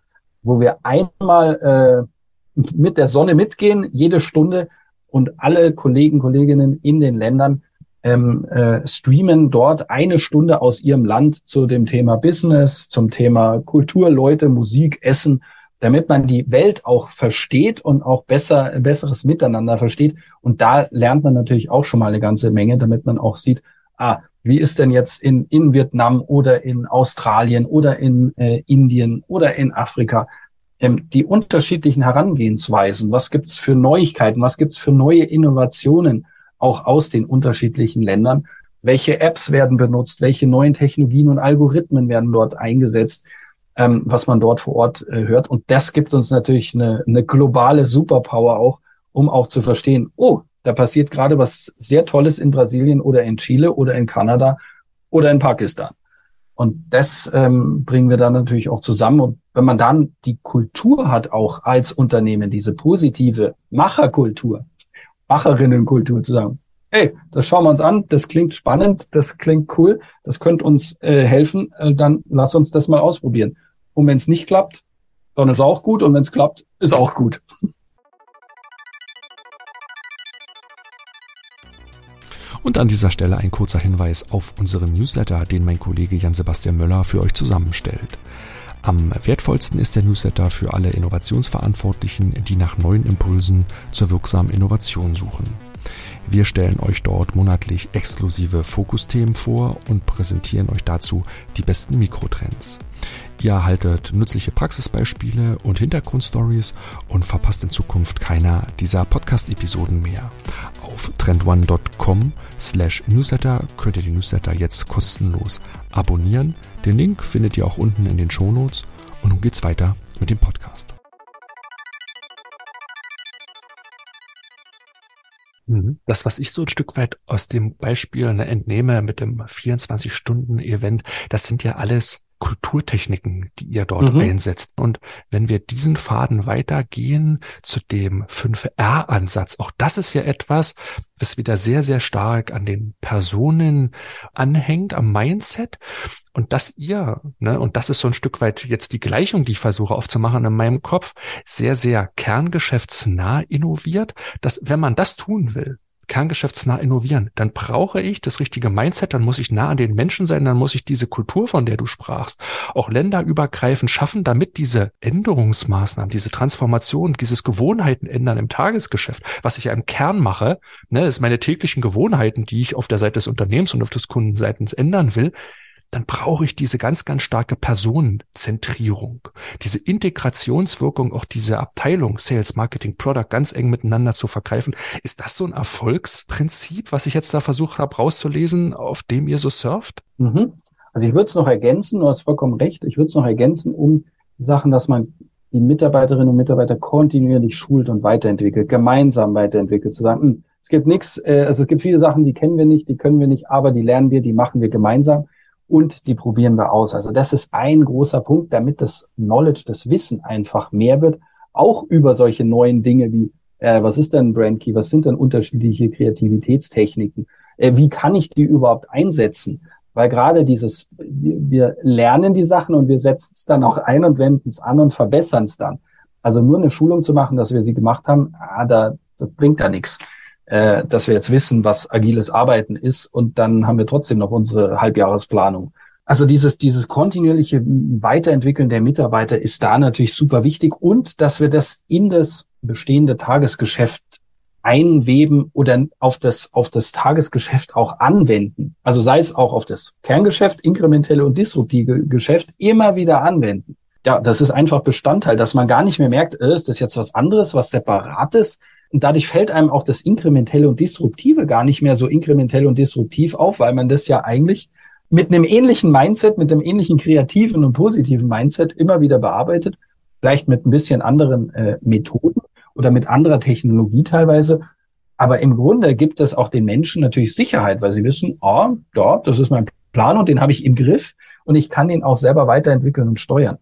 Speaker 4: wo wir einmal äh, mit der Sonne mitgehen, jede Stunde und alle Kollegen, Kolleginnen in den Ländern ähm, äh, streamen dort eine Stunde aus ihrem Land zu dem Thema Business, zum Thema Kultur, Leute, Musik, Essen, damit man die Welt auch versteht und auch besser, besseres Miteinander versteht. Und da lernt man natürlich auch schon mal eine ganze Menge, damit man auch sieht, ah, wie ist denn jetzt in, in Vietnam oder in Australien oder in äh, Indien oder in Afrika ähm, die unterschiedlichen Herangehensweisen? Was gibt's für Neuigkeiten? Was gibt's für neue Innovationen? Auch aus den unterschiedlichen Ländern. Welche Apps werden benutzt? Welche neuen Technologien und Algorithmen werden dort eingesetzt? Ähm, was man dort vor Ort äh, hört. Und das gibt uns natürlich eine, eine globale Superpower auch, um auch zu verstehen, oh, da passiert gerade was sehr Tolles in Brasilien oder in Chile oder in Kanada oder in Pakistan. Und das ähm, bringen wir dann natürlich auch zusammen. Und wenn man dann die Kultur hat, auch als Unternehmen, diese positive Macherkultur, Macherinnenkultur zu sagen, hey, das schauen wir uns an, das klingt spannend, das klingt cool, das könnte uns äh, helfen, äh, dann lass uns das mal ausprobieren. Und wenn es nicht klappt, dann ist auch gut und wenn es klappt, ist auch gut.
Speaker 2: Und an dieser Stelle ein kurzer Hinweis auf unseren Newsletter, den mein Kollege Jan-Sebastian Möller für euch zusammenstellt. Am wertvollsten ist der Newsletter für alle Innovationsverantwortlichen, die nach neuen Impulsen zur wirksamen Innovation suchen. Wir stellen euch dort monatlich exklusive Fokusthemen vor und präsentieren euch dazu die besten Mikrotrends. Ihr erhaltet nützliche Praxisbeispiele und Hintergrundstories und verpasst in Zukunft keiner dieser Podcast-Episoden mehr. Auf trendone.com slash newsletter könnt ihr die Newsletter jetzt kostenlos abonnieren. Den Link findet ihr auch unten in den Shownotes. Und nun geht's weiter mit dem Podcast. Das, was ich so ein Stück weit aus dem Beispiel ne, entnehme mit dem 24-Stunden-Event, das sind ja alles Kulturtechniken, die ihr dort mhm. einsetzt. Und wenn wir diesen Faden weitergehen zu dem 5R-Ansatz, auch das ist ja etwas, was wieder sehr, sehr stark an den Personen anhängt, am Mindset. Und dass ihr, ne, und das ist so ein Stück weit jetzt die Gleichung, die ich versuche aufzumachen in meinem Kopf, sehr, sehr kerngeschäftsnah innoviert, dass wenn man das tun will, kerngeschäftsnah innovieren, dann brauche ich das richtige Mindset, dann muss ich nah an den Menschen sein, dann muss ich diese Kultur, von der du sprachst, auch länderübergreifend schaffen, damit diese Änderungsmaßnahmen, diese Transformation, dieses Gewohnheiten ändern im Tagesgeschäft, was ich ja im Kern mache, ne, ist meine täglichen Gewohnheiten, die ich auf der Seite des Unternehmens und auf des Kundenseitens ändern will, dann brauche ich diese ganz, ganz starke Personenzentrierung, diese Integrationswirkung, auch diese Abteilung Sales, Marketing, Product ganz eng miteinander zu vergreifen. Ist das so ein Erfolgsprinzip, was ich jetzt da versucht habe rauszulesen, auf dem ihr so surft?
Speaker 4: Mhm. Also ich würde es noch ergänzen, du hast vollkommen recht, ich würde es noch ergänzen um Sachen, dass man die Mitarbeiterinnen und Mitarbeiter kontinuierlich schult und weiterentwickelt, gemeinsam weiterentwickelt, zu sagen, hm, es gibt nichts, äh, also es gibt viele Sachen, die kennen wir nicht, die können wir nicht, aber die lernen wir, die machen wir gemeinsam und die probieren wir aus. Also das ist ein großer Punkt, damit das Knowledge, das Wissen einfach mehr wird, auch über solche neuen Dinge wie, äh, was ist denn Brand Key, was sind denn unterschiedliche Kreativitätstechniken, äh, wie kann ich die überhaupt einsetzen? Weil gerade dieses, wir lernen die Sachen und wir setzen es dann auch ein und wenden es an und verbessern es dann. Also nur eine Schulung zu machen, dass wir sie gemacht haben, ah, da, das bringt da nichts äh, dass wir jetzt wissen, was agiles Arbeiten ist und dann haben wir trotzdem noch unsere Halbjahresplanung. Also dieses, dieses kontinuierliche Weiterentwickeln der Mitarbeiter ist da natürlich super wichtig und dass wir das in das bestehende Tagesgeschäft einweben oder auf das, auf das Tagesgeschäft auch anwenden. Also sei es auch auf das Kerngeschäft, inkrementelle und disruptive Geschäft immer wieder anwenden. Ja, das ist einfach Bestandteil, dass man gar nicht mehr merkt, äh, ist das jetzt was anderes, was separates, und dadurch fällt einem auch das Inkrementelle und Disruptive gar nicht mehr so inkrementell und disruptiv auf, weil man das ja eigentlich mit einem ähnlichen Mindset, mit einem ähnlichen kreativen und positiven Mindset immer wieder bearbeitet, vielleicht mit ein bisschen anderen äh, Methoden oder mit anderer Technologie teilweise. Aber im Grunde gibt es auch den Menschen natürlich Sicherheit, weil sie wissen, oh, ja, das ist mein Plan und den habe ich im Griff und ich kann den auch selber weiterentwickeln und steuern.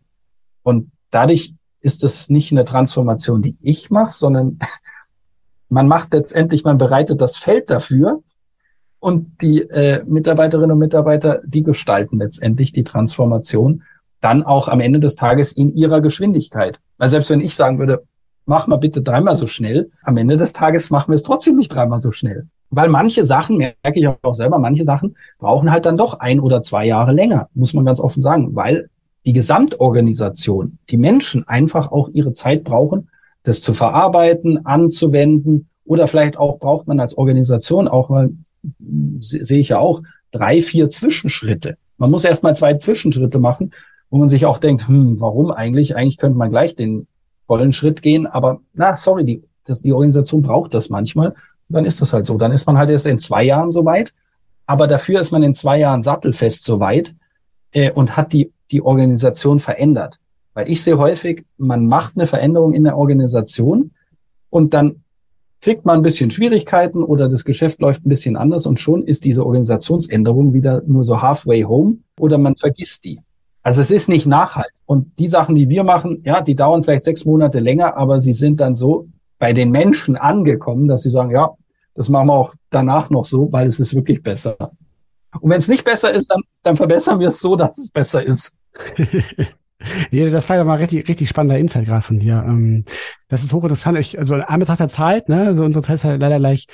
Speaker 4: Und dadurch ist es nicht eine Transformation, die ich mache, sondern man macht letztendlich, man bereitet das Feld dafür und die äh, Mitarbeiterinnen und Mitarbeiter, die gestalten letztendlich die Transformation dann auch am Ende des Tages in ihrer Geschwindigkeit. Weil selbst wenn ich sagen würde, mach mal bitte dreimal so schnell, am Ende des Tages machen wir es trotzdem nicht dreimal so schnell. Weil manche Sachen, merke ich auch selber, manche Sachen brauchen halt dann doch ein oder zwei Jahre länger, muss man ganz offen sagen, weil die Gesamtorganisation, die Menschen einfach auch ihre Zeit brauchen, das zu verarbeiten, anzuwenden oder vielleicht auch braucht man als Organisation auch mal, sehe ich ja auch, drei, vier Zwischenschritte. Man muss erst mal zwei Zwischenschritte machen, wo man sich auch denkt, hm, warum eigentlich? Eigentlich könnte man gleich den vollen Schritt gehen, aber na, sorry, die, das, die Organisation braucht das manchmal. Dann ist das halt so. Dann ist man halt erst in zwei Jahren soweit, aber dafür ist man in zwei Jahren sattelfest soweit äh, und hat die, die Organisation verändert. Weil ich sehe häufig, man macht eine Veränderung in der Organisation und dann kriegt man ein bisschen Schwierigkeiten oder das Geschäft läuft ein bisschen anders und schon ist diese Organisationsänderung wieder nur so halfway home oder man vergisst die. Also es ist nicht nachhaltig. Und die Sachen, die wir machen, ja, die dauern vielleicht sechs Monate länger, aber sie sind dann so bei den Menschen angekommen, dass sie sagen, ja, das machen wir auch danach noch so, weil es ist wirklich besser. Und wenn es nicht besser ist, dann, dann verbessern wir es so, dass es besser ist. [laughs] [laughs]
Speaker 3: Nee, das war ja mal richtig, richtig spannender Insight gerade von dir. Ähm, das ist hochinteressant. Ich, also an Betracht der Zeit, ne, also unsere Zeit ist halt leider gleich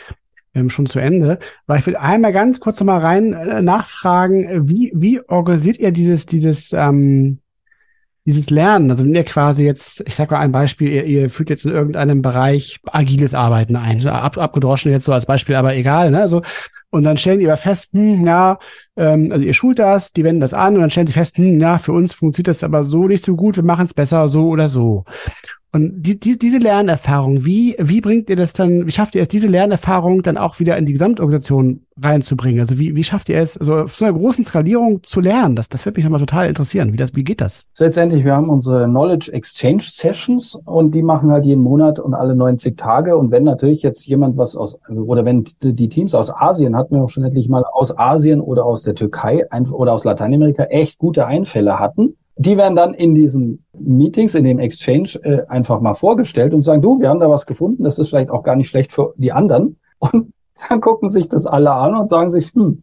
Speaker 3: ähm, schon zu Ende. Weil ich will einmal ganz kurz noch mal rein äh, nachfragen, wie, wie organisiert ihr dieses, dieses, ähm, dieses Lernen, also wenn ihr quasi jetzt, ich sag mal ein Beispiel, ihr, ihr führt jetzt in irgendeinem Bereich agiles Arbeiten ein, ab, abgedroschen jetzt so als Beispiel, aber egal, ne? Also, und dann stellen die aber fest, hm, ja, ähm, also ihr schult das, die wenden das an und dann stellen sie fest, hm, ja, für uns funktioniert das aber so nicht so gut, wir machen es besser so oder so. Und die, die, diese Lernerfahrung, wie, wie bringt ihr das dann, wie schafft ihr es, diese Lernerfahrung dann auch wieder in die Gesamtorganisation reinzubringen? Also wie, wie schafft ihr es, also auf so einer großen Skalierung zu lernen? Das, das wird mich nochmal total interessieren. Wie, das, wie geht das?
Speaker 4: So letztendlich, wir haben unsere Knowledge Exchange Sessions und die machen halt jeden Monat und alle 90 Tage. Und wenn natürlich jetzt jemand was aus, oder wenn die Teams aus Asien, hatten wir auch schon endlich mal aus Asien oder aus der Türkei oder aus Lateinamerika echt gute Einfälle hatten, die werden dann in diesen Meetings, in dem Exchange äh, einfach mal vorgestellt und sagen, du, wir haben da was gefunden, das ist vielleicht auch gar nicht schlecht für die anderen. Und [laughs] dann gucken sich das alle an und sagen sich, hm,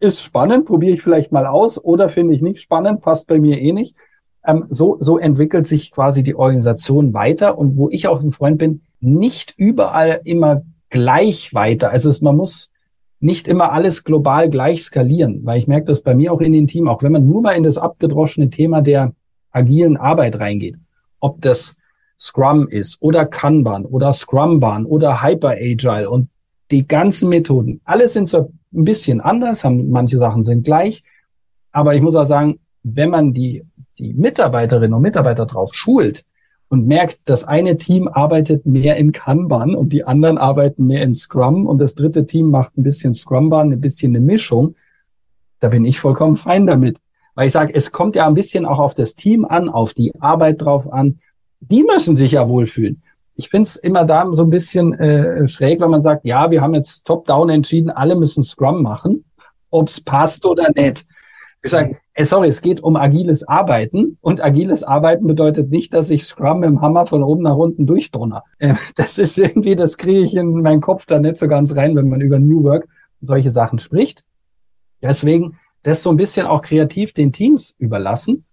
Speaker 4: ist spannend, probiere ich vielleicht mal aus oder finde ich nicht spannend, passt bei mir eh nicht. Ähm, so, so entwickelt sich quasi die Organisation weiter und wo ich auch ein Freund bin, nicht überall immer gleich weiter. Also es, man muss nicht immer alles global gleich skalieren, weil ich merke das bei mir auch in den Team, auch wenn man nur mal in das abgedroschene Thema der agilen Arbeit reingeht, ob das Scrum ist oder Kanban oder Scrumban oder Hyper Agile und die ganzen Methoden, alle sind so ein bisschen anders, haben, manche Sachen sind gleich, aber ich muss auch sagen, wenn man die, die Mitarbeiterinnen und Mitarbeiter drauf schult, und merkt, das eine Team arbeitet mehr in Kanban und die anderen arbeiten mehr in Scrum und das dritte Team macht ein bisschen Scrumban, ein bisschen eine Mischung, da bin ich vollkommen fein damit. Weil ich sage, es kommt ja ein bisschen auch auf das Team an, auf die Arbeit drauf an. Die müssen sich ja wohlfühlen. Ich finde es immer da so ein bisschen äh, schräg, wenn man sagt, ja, wir haben jetzt top-down entschieden, alle müssen Scrum machen, ob's passt oder nicht. Ich sage, sorry, es geht um agiles Arbeiten und agiles Arbeiten bedeutet nicht, dass ich Scrum mit dem Hammer von oben nach unten durchdonner. Äh, [laughs] das ist irgendwie, das kriege ich in meinen Kopf da nicht so ganz rein, wenn man über New Work und solche Sachen spricht. Deswegen das so ein bisschen auch kreativ den Teams überlassen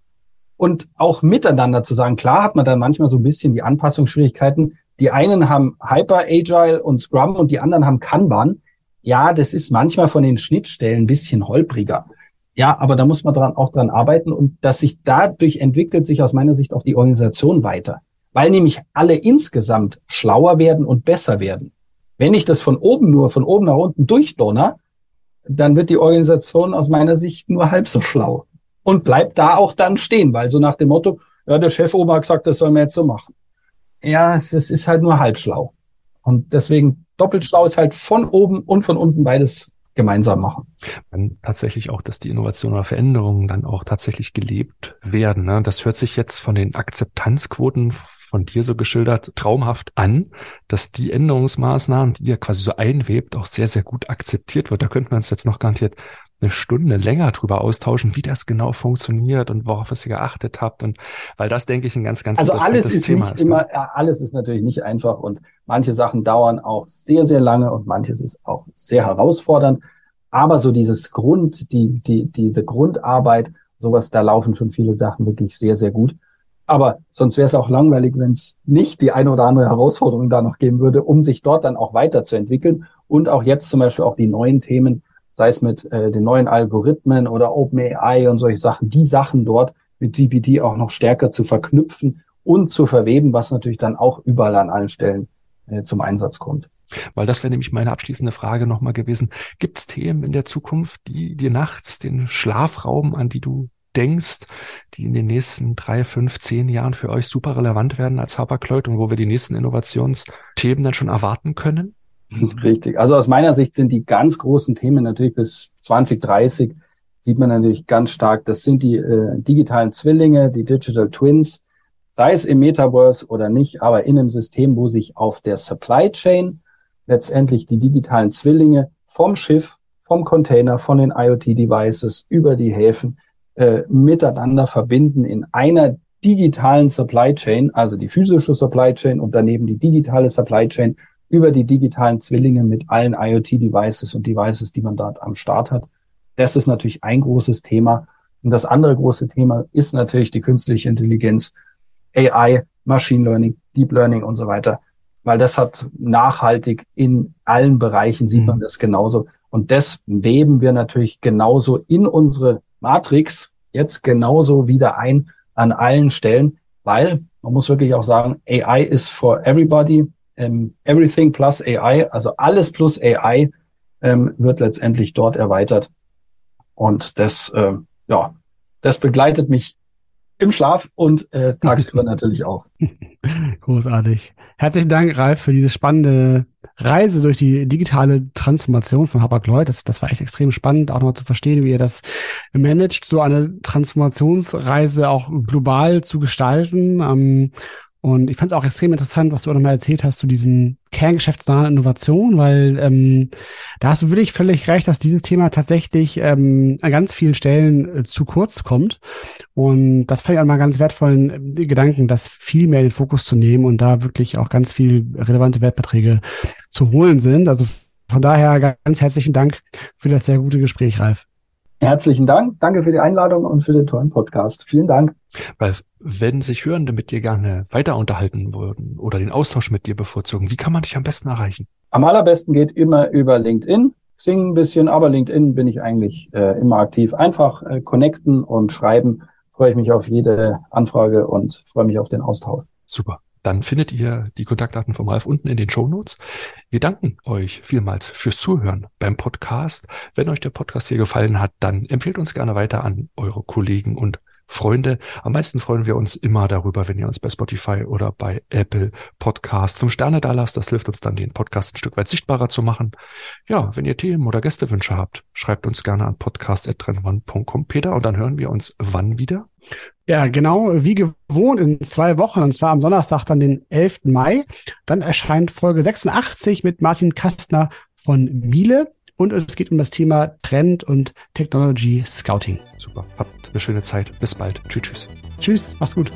Speaker 4: und auch miteinander zu sagen. Klar hat man dann manchmal so ein bisschen die Anpassungsschwierigkeiten. Die einen haben Hyper Agile und Scrum und die anderen haben Kanban. Ja, das ist manchmal von den Schnittstellen ein bisschen holpriger. Ja, aber da muss man dran, auch dran arbeiten und dass sich dadurch entwickelt sich aus meiner Sicht auch die Organisation weiter, weil nämlich alle insgesamt schlauer werden und besser werden. Wenn ich das von oben nur, von oben nach unten durchdonner, dann wird die Organisation aus meiner Sicht nur halb so schlau und bleibt da auch dann stehen, weil so nach dem Motto, ja, der Chef oben hat gesagt, das sollen wir jetzt so machen. Ja, es, es ist halt nur halb schlau. Und deswegen doppelt schlau ist halt von oben und von unten beides gemeinsam machen.
Speaker 2: Dann tatsächlich auch, dass die Innovation oder Veränderungen dann auch tatsächlich gelebt werden. Ne? Das hört sich jetzt von den Akzeptanzquoten von dir so geschildert traumhaft an, dass die Änderungsmaßnahmen, die ihr quasi so einwebt, auch sehr, sehr gut akzeptiert wird. Da könnte man uns jetzt noch garantiert eine Stunde länger drüber austauschen, wie das genau funktioniert und worauf ihr geachtet habt. Und weil das, denke ich, ein ganz, ganz
Speaker 4: also alles ist Thema nicht ist. Ne? Immer, alles ist natürlich nicht einfach und manche Sachen dauern auch sehr, sehr lange und manches ist auch sehr herausfordernd. Aber so dieses Grund, die, die, diese Grundarbeit, sowas, da laufen schon viele Sachen wirklich sehr, sehr gut. Aber sonst wäre es auch langweilig, wenn es nicht die eine oder andere Herausforderung da noch geben würde, um sich dort dann auch weiterzuentwickeln und auch jetzt zum Beispiel auch die neuen Themen sei es mit äh, den neuen Algorithmen oder OpenAI und solche Sachen, die Sachen dort mit GPT auch noch stärker zu verknüpfen und zu verweben, was natürlich dann auch überall an allen Stellen äh, zum Einsatz kommt.
Speaker 2: Weil das wäre nämlich meine abschließende Frage nochmal gewesen. Gibt es Themen in der Zukunft, die dir nachts den Schlafraum, an die du denkst, die in den nächsten drei, fünf, zehn Jahren für euch super relevant werden als Hapag-Lloyd und wo wir die nächsten Innovationsthemen dann schon erwarten können? [laughs]
Speaker 4: Richtig. Also aus meiner Sicht sind die ganz großen Themen natürlich bis 2030 sieht man natürlich ganz stark. Das sind die äh, digitalen Zwillinge, die Digital Twins, sei es im Metaverse oder nicht, aber in einem System, wo sich auf der Supply Chain letztendlich die digitalen Zwillinge vom Schiff, vom Container, von den IoT-Devices über die Häfen äh, miteinander verbinden in einer digitalen Supply Chain, also die physische Supply Chain und daneben die digitale Supply Chain über die digitalen Zwillinge mit allen IoT-Devices und Devices, die man dort am Start hat. Das ist natürlich ein großes Thema. Und das andere große Thema ist natürlich die künstliche Intelligenz, AI, Machine Learning, Deep Learning und so weiter. Weil das hat nachhaltig in allen Bereichen sieht man mhm. das genauso. Und das weben wir natürlich genauso in unsere Matrix jetzt genauso wieder ein, an allen Stellen, weil man muss wirklich auch sagen, AI ist for everybody. Ähm, everything plus AI, also alles plus AI ähm, wird letztendlich dort erweitert. Und das, äh, ja, das begleitet mich im Schlaf und äh, tagsüber [laughs] natürlich auch.
Speaker 3: Großartig. Herzlichen Dank, Ralf, für diese spannende Reise durch die digitale Transformation von Hapag-Lloyd. Das, das war echt extrem spannend, auch nochmal zu verstehen, wie ihr das managt, so eine Transformationsreise auch global zu gestalten. Ähm, und ich fand es auch extrem interessant, was du auch nochmal erzählt hast zu diesen kerngeschäftsnahen Innovationen, weil ähm, da hast du wirklich völlig recht, dass dieses Thema tatsächlich ähm, an ganz vielen Stellen äh, zu kurz kommt. Und das fand ich auch mal ganz wertvollen äh, Gedanken, das viel mehr in den Fokus zu nehmen und da wirklich auch ganz viel relevante Wertbeträge zu holen sind. Also von daher ganz herzlichen Dank für das sehr gute Gespräch, Ralf.
Speaker 4: Herzlichen Dank. Danke für die Einladung und für den tollen Podcast. Vielen Dank.
Speaker 2: Weil wenn sich Hörende mit dir gerne weiter unterhalten würden oder den Austausch mit dir bevorzugen, wie kann man dich am besten erreichen?
Speaker 4: Am allerbesten geht immer über LinkedIn. Singen ein bisschen, aber LinkedIn bin ich eigentlich äh, immer aktiv. Einfach äh, connecten und schreiben. Freue ich mich auf jede Anfrage und freue mich auf den Austausch.
Speaker 2: Super dann findet ihr die Kontaktdaten vom Ralf unten in den Show Notes. Wir danken euch vielmals fürs Zuhören beim Podcast. Wenn euch der Podcast hier gefallen hat, dann empfehlt uns gerne weiter an eure Kollegen und Freunde. Am meisten freuen wir uns immer darüber, wenn ihr uns bei Spotify oder bei Apple Podcast fünf Sterne da lasst. Das hilft uns dann, den Podcast ein Stück weit sichtbarer zu machen. Ja, wenn ihr Themen oder Gästewünsche habt, schreibt uns gerne an podcast.trendone.com, Peter, und dann hören wir uns wann wieder?
Speaker 3: Ja, genau, wie gewohnt in zwei Wochen, und zwar am Donnerstag, dann den 11. Mai. Dann erscheint Folge 86 mit Martin Kastner von Miele. Und es geht um das Thema Trend und Technology Scouting.
Speaker 2: Super. Habt eine schöne Zeit. Bis bald. Tschüss, tschüss.
Speaker 3: Tschüss, mach's gut.